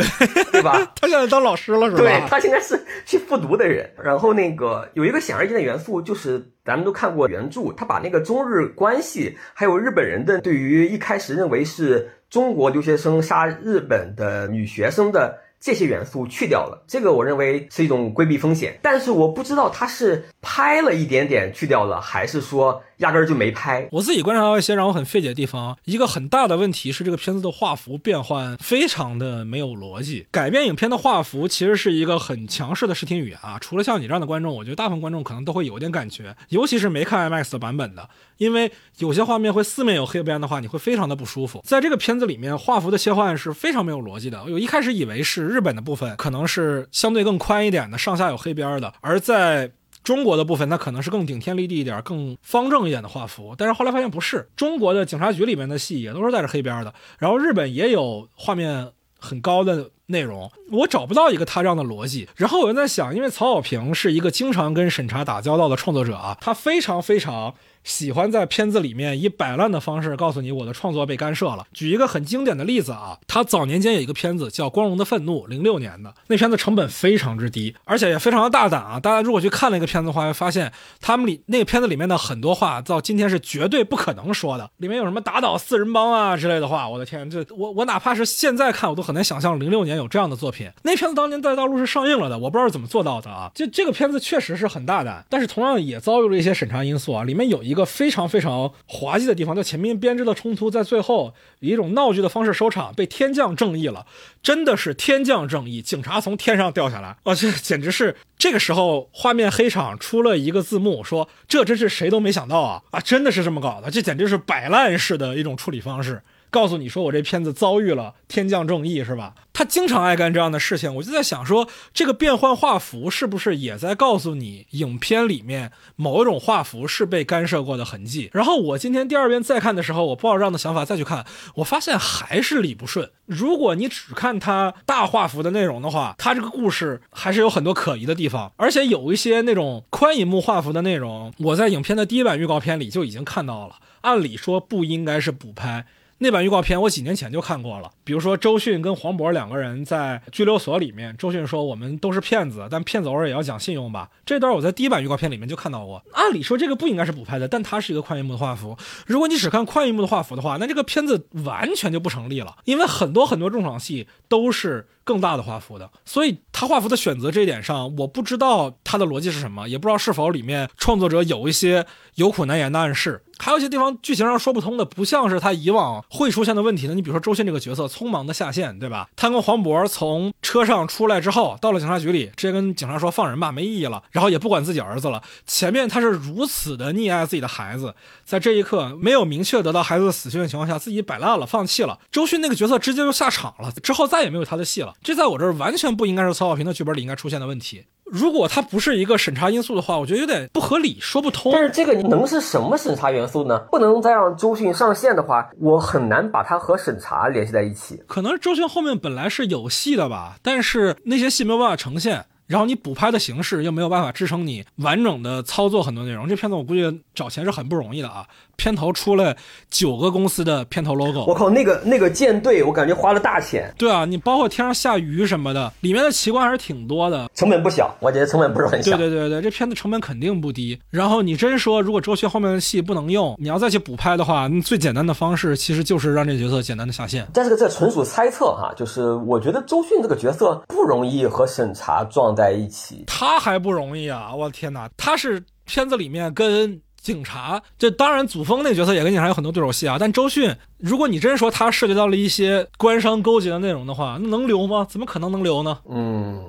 对吧？他现在当老师了是吧？对他应该是去复读的人。然后那个有一个显而易见的元素，就是咱们都看过原著，他把那个中日关系，还有日本人的对于一开始认为是中国留学生杀日本的女学生的。这些元素去掉了，这个我认为是一种规避风险，但是我不知道他是拍了一点点去掉了，还是说压根儿就没拍。我自己观察到一些让我很费解的地方，一个很大的问题是这个片子的画幅变换非常的没有逻辑。改变影片的画幅其实是一个很强势的视听语言啊，除了像你这样的观众，我觉得大部分观众可能都会有点感觉，尤其是没看 IMAX 的版本的，因为有些画面会四面有黑边的话，你会非常的不舒服。在这个片子里面，画幅的切换是非常没有逻辑的。我一开始以为是。日本的部分可能是相对更宽一点的，上下有黑边的；而在中国的部分，它可能是更顶天立地一点、更方正一点的画幅。但是后来发现不是，中国的警察局里面的戏也都是带着黑边的，然后日本也有画面很高的内容，我找不到一个他这样的逻辑。然后我就在想，因为曹小平是一个经常跟审查打交道的创作者啊，他非常非常。喜欢在片子里面以摆烂的方式告诉你我的创作被干涉了。举一个很经典的例子啊，他早年间有一个片子叫《光荣的愤怒》，零六年的那片子成本非常之低，而且也非常的大胆啊。大家如果去看那个片子的话，会发现他们里那个片子里面的很多话，到今天是绝对不可能说的。里面有什么打倒四人帮啊之类的话，我的天，这我我哪怕是现在看，我都很难想象零六年有这样的作品。那片子当年在大陆是上映了的，我不知道是怎么做到的啊。就这个片子确实是很大胆，但是同样也遭遇了一些审查因素啊。里面有一。一个非常非常滑稽的地方，就前面编织的冲突在最后以一种闹剧的方式收场，被天降正义了，真的是天降正义，警察从天上掉下来，啊，这简直是这个时候画面黑场出了一个字幕，说这真是谁都没想到啊啊，真的是这么搞的，这简直是摆烂式的一种处理方式。告诉你说我这片子遭遇了天降正义是吧？他经常爱干这样的事情，我就在想说，这个变换画幅是不是也在告诉你，影片里面某一种画幅是被干涉过的痕迹？然后我今天第二遍再看的时候，我抱着这样的想法再去看，我发现还是理不顺。如果你只看它大画幅的内容的话，它这个故事还是有很多可疑的地方，而且有一些那种宽银幕画幅的内容，我在影片的第一版预告片里就已经看到了，按理说不应该是补拍。那版预告片我几年前就看过了，比如说周迅跟黄渤两个人在拘留所里面，周迅说我们都是骗子，但骗子偶尔也要讲信用吧。这段我在第一版预告片里面就看到过。按理说这个不应该是补拍的，但它是一个宽银幕的画幅。如果你只看宽银幕的画幅的话，那这个片子完全就不成立了，因为很多很多重场戏都是更大的画幅的。所以他画幅的选择这一点上，我不知道他的逻辑是什么，也不知道是否里面创作者有一些有苦难言的暗示。还有一些地方剧情上说不通的，不像是他以往会出现的问题呢。你比如说周迅这个角色匆忙的下线，对吧？他跟黄渤从车上出来之后，到了警察局里，直接跟警察说放人吧，没意义了，然后也不管自己儿子了。前面他是如此的溺爱自己的孩子，在这一刻没有明确得到孩子的死讯的情况下，自己摆烂了，放弃了。周迅那个角色直接就下场了，之后再也没有他的戏了。这在我这儿完全不应该是曹保平的剧本里应该出现的问题。如果它不是一个审查因素的话，我觉得有点不合理，说不通。但是这个能是什么审查元素呢？不能再让周迅上线的话，我很难把它和审查联系在一起。可能周迅后面本来是有戏的吧，但是那些戏没有办法呈现。然后你补拍的形式又没有办法支撑你完整的操作很多内容，这片子我估计找钱是很不容易的啊！片头出了九个公司的片头 logo，我靠，那个那个舰队，我感觉花了大钱。对啊，你包括天上下雨什么的，里面的奇观还是挺多的，成本不小，我觉得成本不是很小。对对对对，这片子成本肯定不低。然后你真说如果周迅后面的戏不能用，你要再去补拍的话，那最简单的方式其实就是让这角色简单的下线。但是这纯属猜测哈，就是我觉得周迅这个角色不容易和审查撞在一起。他还不容易啊！我天哪，他是片子里面跟警察，这当然祖峰那个角色也跟警察有很多对手戏啊。但周迅，如果你真说他涉及到了一些官商勾结的内容的话，那能留吗？怎么可能能留呢？嗯。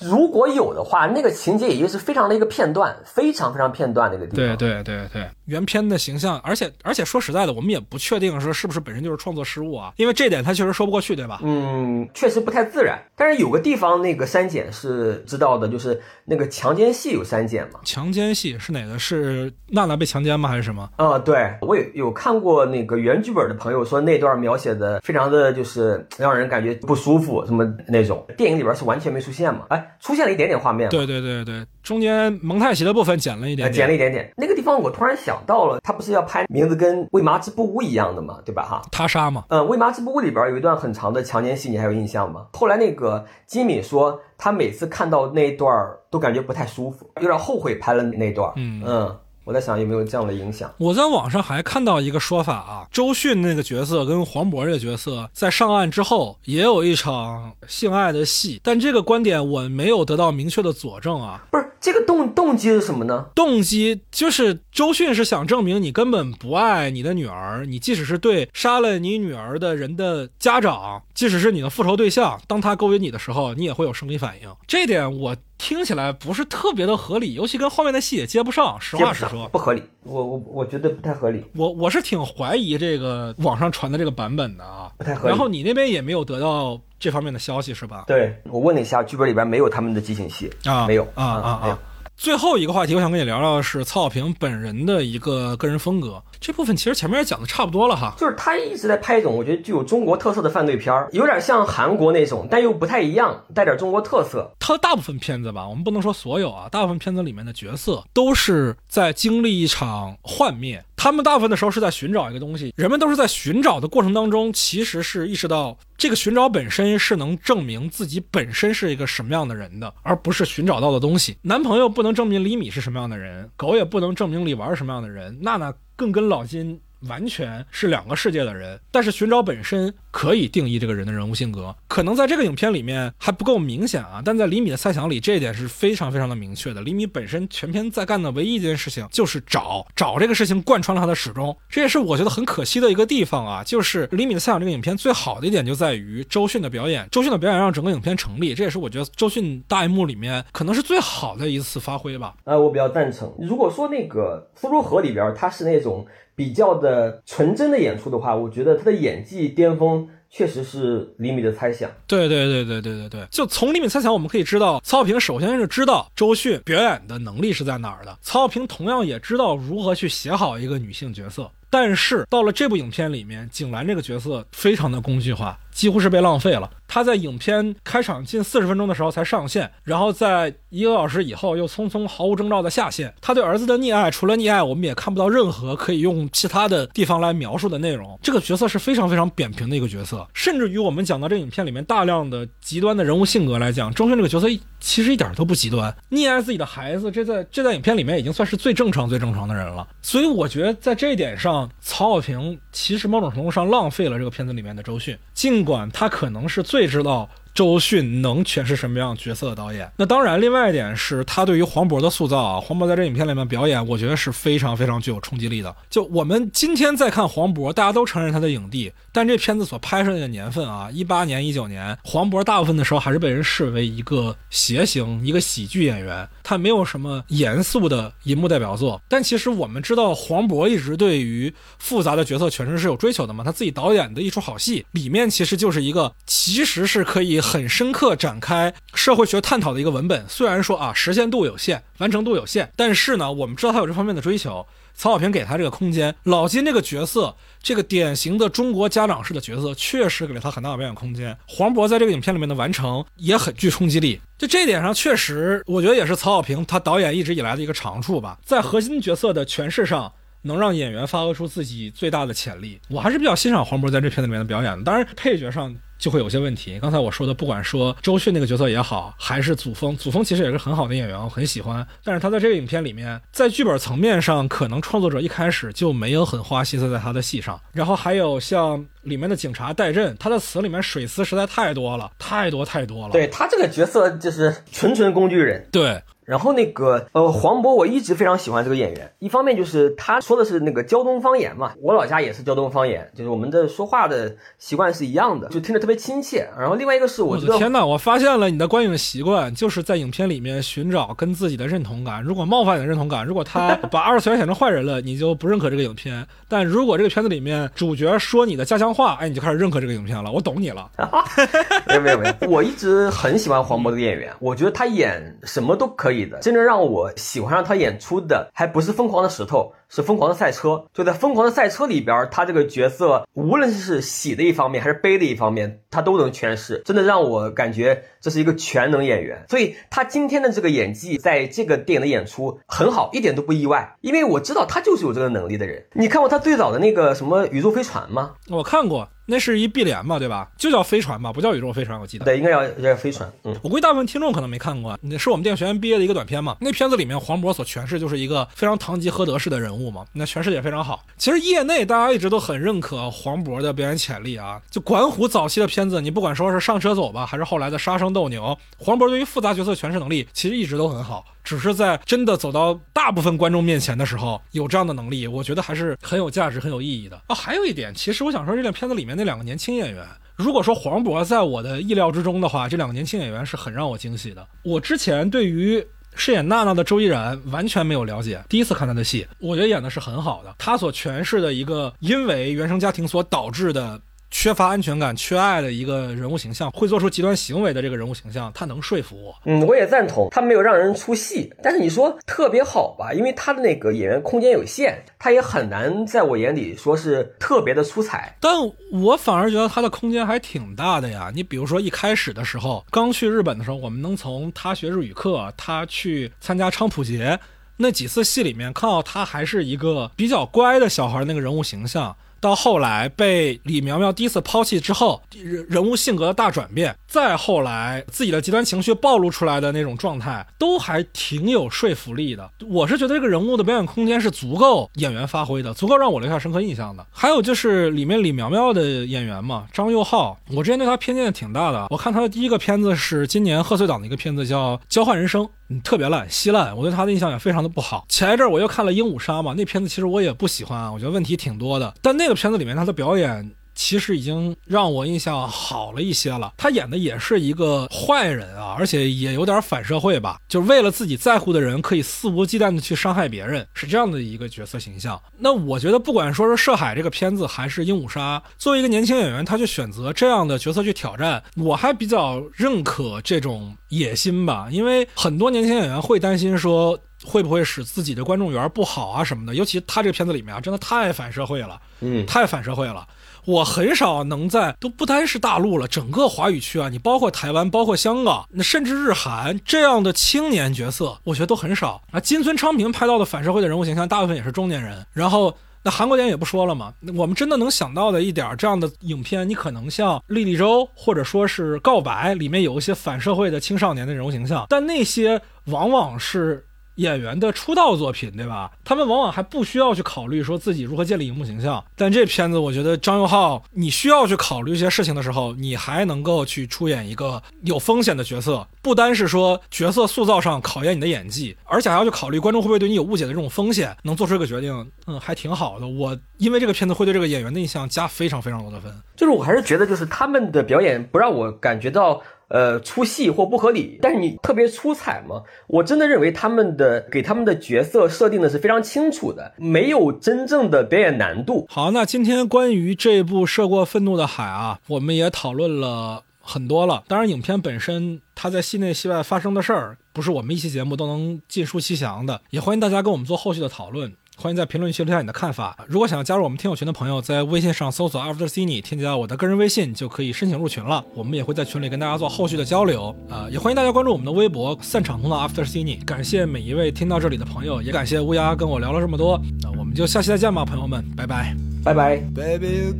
如果有的话，那个情节也就是非常的一个片段，非常非常片段的一个地方。对对对对，原片的形象，而且而且说实在的，我们也不确定说是不是本身就是创作失误啊，因为这点他确实说不过去，对吧？嗯，确实不太自然。但是有个地方那个删减是知道的，就是那个强奸戏有删减嘛？强奸戏是哪个？是娜娜被强奸吗？还是什么？啊，对我有有看过那个原剧本的朋友说那段描写的非常的就是让人感觉不舒服，什么那种电影里边是完全没出现嘛？哎。出现了一点点画面，对对对对，中间蒙太奇的部分剪了一点，剪了一点点。那个地方我突然想到了，他不是要拍名字跟《为麻之布屋》一样的嘛，对吧？哈，他杀嘛。嗯，《为麻之布屋》里边有一段很长的强奸戏，你还有印象吗？后来那个金敏说，他每次看到那一段都感觉不太舒服，有点后悔拍了那段。嗯嗯。我在想有没有这样的影响？我在网上还看到一个说法啊，周迅那个角色跟黄渤这个角色在上岸之后也有一场性爱的戏，但这个观点我没有得到明确的佐证啊。不是这个动动机是什么呢？动机就是周迅是想证明你根本不爱你的女儿，你即使是对杀了你女儿的人的家长，即使是你的复仇对象，当他勾引你的时候，你也会有生理反应。这点我。听起来不是特别的合理，尤其跟后面的戏也接不上。实话实说，不合理。我我我觉得不太合理。我我是挺怀疑这个网上传的这个版本的啊，不太合理。然后你那边也没有得到这方面的消息是吧？对我问了一下，剧本里边没有他们的激情戏啊，没有啊啊啊。最后一个话题，我想跟你聊聊的是曹小平本人的一个个人风格。这部分其实前面也讲的差不多了哈，就是他一直在拍一种我觉得具有中国特色的犯罪片儿，有点像韩国那种，但又不太一样，带点中国特色。他的大部分片子吧，我们不能说所有啊，大部分片子里面的角色都是在经历一场幻灭。他们大部分的时候是在寻找一个东西，人们都是在寻找的过程当中，其实是意识到这个寻找本身是能证明自己本身是一个什么样的人的，而不是寻找到的东西。男朋友不能证明李米是什么样的人，狗也不能证明李玩是什么样的人，娜娜更跟老金完全是两个世界的人。但是寻找本身可以定义这个人的人物性格。可能在这个影片里面还不够明显啊，但在李米的猜想里，这一点是非常非常的明确的。李米本身全篇在干的唯一一件事情就是找找这个事情贯穿了他的始终，这也是我觉得很可惜的一个地方啊。就是李米的猜想这个影片最好的一点就在于周迅的表演，周迅的表演让整个影片成立，这也是我觉得周迅大荧幕里面可能是最好的一次发挥吧。啊，我比较赞成。如果说那个《苏州河》里边他是那种比较的纯真的演出的话，我觉得他的演技巅峰。确实是李米的猜想，对对对对对对对，就从李米猜想，我们可以知道，曹小平首先是知道周迅表演的能力是在哪儿的，曹小平同样也知道如何去写好一个女性角色，但是到了这部影片里面，景兰这个角色非常的工具化。几乎是被浪费了。他在影片开场近四十分钟的时候才上线，然后在一个小时以后又匆匆毫无征兆的下线。他对儿子的溺爱，除了溺爱，我们也看不到任何可以用其他的地方来描述的内容。这个角色是非常非常扁平的一个角色，甚至于我们讲到这影片里面大量的极端的人物性格来讲，周迅这个角色其实一点都不极端。溺爱自己的孩子，这在这在影片里面已经算是最正常最正常的人了。所以我觉得在这一点上，曹保平其实某种程度上浪费了这个片子里面的周迅，尽管他可能是最知道。周迅能诠释什么样角色的导演？那当然，另外一点是他对于黄渤的塑造啊。黄渤在这影片里面表演，我觉得是非常非常具有冲击力的。就我们今天在看黄渤，大家都承认他的影帝，但这片子所拍摄的年份啊，一八年、一九年，黄渤大部分的时候还是被人视为一个谐星、一个喜剧演员，他没有什么严肃的银幕代表作。但其实我们知道，黄渤一直对于复杂的角色诠释是有追求的嘛。他自己导演的一出好戏里面，其实就是一个其实是可以。很深刻展开社会学探讨的一个文本，虽然说啊实现度有限，完成度有限，但是呢，我们知道他有这方面的追求。曹小平给他这个空间，老金这个角色，这个典型的中国家长式的角色，确实给了他很大的表演空间。黄渤在这个影片里面的完成也很具冲击力，就这一点上，确实我觉得也是曹小平他导演一直以来的一个长处吧，在核心角色的诠释上。能让演员发挥出自己最大的潜力，我还是比较欣赏黄渤在这片子里面的表演的。当然，配角上就会有些问题。刚才我说的，不管说周迅那个角色也好，还是祖峰，祖峰其实也是很好的演员，我很喜欢。但是他在这个影片里面，在剧本层面上，可能创作者一开始就没有很花心思在他的戏上。然后还有像里面的警察戴震，他的词里面水词实在太多了，太多太多了。对他这个角色就是纯纯工具人。对。然后那个呃，黄渤我一直非常喜欢这个演员，一方面就是他说的是那个胶东方言嘛，我老家也是胶东方言，就是我们的说话的习惯是一样的，就听着特别亲切。然后另外一个是我的天呐，我发现了你的观影习惯，就是在影片里面寻找跟自己的认同感。如果冒犯你的认同感，如果他 把二次元写成坏人了，你就不认可这个影片；但如果这个片子里面主角说你的家乡话，哎，你就开始认可这个影片了。我懂你了。没有没有没有，我一直很喜欢黄渤这个演员，我觉得他演什么都可以的，真正让。我喜欢上他演出的，还不是疯狂的石头。是疯狂的赛车，就在疯狂的赛车里边，他这个角色无论是喜的一方面还是悲的一方面，他都能诠释，真的让我感觉这是一个全能演员。所以他今天的这个演技，在这个电影的演出很好，一点都不意外，因为我知道他就是有这个能力的人。你看过他最早的那个什么宇宙飞船吗？我看过，那是一碧莲嘛，对吧？就叫飞船吧，不叫宇宙飞船，我记得。对，应该叫叫飞船。嗯，我估计大部分听众可能没看过，那是我们电影学院毕业的一个短片嘛。那片子里面黄渤所诠释就是一个非常堂吉诃德式的人物。物嘛，那诠释也非常好。其实业内大家一直都很认可黄渤的表演潜力啊。就管虎早期的片子，你不管说是上车走吧，还是后来的杀生斗牛，黄渤对于复杂角色诠释能力其实一直都很好。只是在真的走到大部分观众面前的时候，有这样的能力，我觉得还是很有价值、很有意义的啊。还有一点，其实我想说，这个片子里面那两个年轻演员，如果说黄渤在我的意料之中的话，这两个年轻演员是很让我惊喜的。我之前对于。饰演娜娜的周依然完全没有了解，第一次看她的戏，我觉得演的是很好的。她所诠释的一个因为原生家庭所导致的。缺乏安全感、缺爱的一个人物形象，会做出极端行为的这个人物形象，他能说服我。嗯，我也赞同，他没有让人出戏，但是你说特别好吧？因为他的那个演员空间有限，他也很难在我眼里说是特别的出彩。但我反而觉得他的空间还挺大的呀。你比如说一开始的时候，刚去日本的时候，我们能从他学日语课，他去参加昌普节那几次戏里面看到他还是一个比较乖的小孩那个人物形象。到后来被李苗苗第一次抛弃之后，人人物性格的大转变，再后来自己的极端情绪暴露出来的那种状态，都还挺有说服力的。我是觉得这个人物的表演空间是足够演员发挥的，足够让我留下深刻印象的。还有就是里面李苗苗的演员嘛，张佑浩，我之前对他偏见挺大的。我看他的第一个片子是今年贺岁档的一个片子，叫《交换人生》。嗯，特别烂，稀烂，我对他的印象也非常的不好。前一阵我又看了《鹦鹉杀》嘛，那片子其实我也不喜欢啊，我觉得问题挺多的。但那个片子里面他的表演。其实已经让我印象好了一些了。他演的也是一个坏人啊，而且也有点反社会吧，就是为了自己在乎的人可以肆无忌惮的去伤害别人，是这样的一个角色形象。那我觉得，不管说是《涉海》这个片子，还是《鹦鹉杀》，作为一个年轻演员，他去选择这样的角色去挑战，我还比较认可这种野心吧。因为很多年轻演员会担心说，会不会使自己的观众缘不好啊什么的。尤其他这个片子里面啊，真的太反社会了，嗯，太反社会了。我很少能在都不单是大陆了，整个华语区啊，你包括台湾，包括香港，那甚至日韩这样的青年角色，我觉得都很少啊。金村昌平拍到的反社会的人物形象，大部分也是中年人。然后那韩国电影也不说了嘛，我们真的能想到的一点这样的影片，你可能像《莉莉周》或者说是《告白》里面有一些反社会的青少年的人物形象，但那些往往是。演员的出道作品，对吧？他们往往还不需要去考虑说自己如何建立荧幕形象。但这片子，我觉得张佑浩，你需要去考虑一些事情的时候，你还能够去出演一个有风险的角色，不单是说角色塑造上考验你的演技，而且还要去考虑观众会不会对你有误解的这种风险，能做出一个决定，嗯，还挺好的。我因为这个片子会对这个演员的印象加非常非常多的分。就是我还是觉得，就是他们的表演不让我感觉到。呃，出戏或不合理，但是你特别出彩吗？我真的认为他们的给他们的角色设定的是非常清楚的，没有真正的表演难度。好，那今天关于这部《涉过愤怒的海》啊，我们也讨论了很多了。当然，影片本身它在戏内戏外发生的事儿，不是我们一期节目都能尽数细详的，也欢迎大家跟我们做后续的讨论。欢迎在评论区留下你的看法。如果想要加入我们听友群的朋友，在微信上搜索 After Cine，添加我的个人微信就可以申请入群了。我们也会在群里跟大家做后续的交流。啊，也欢迎大家关注我们的微博散场通道 After Cine。感谢每一位听到这里的朋友，也感谢乌鸦跟我聊了这么多。那我们就下期再见吧，朋友们，拜拜，拜拜。Baby,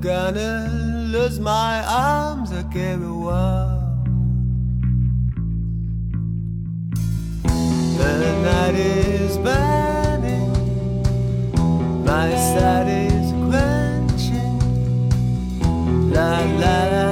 gonna lose my arms, I carry one. The night is burning, my side is quenching. La la la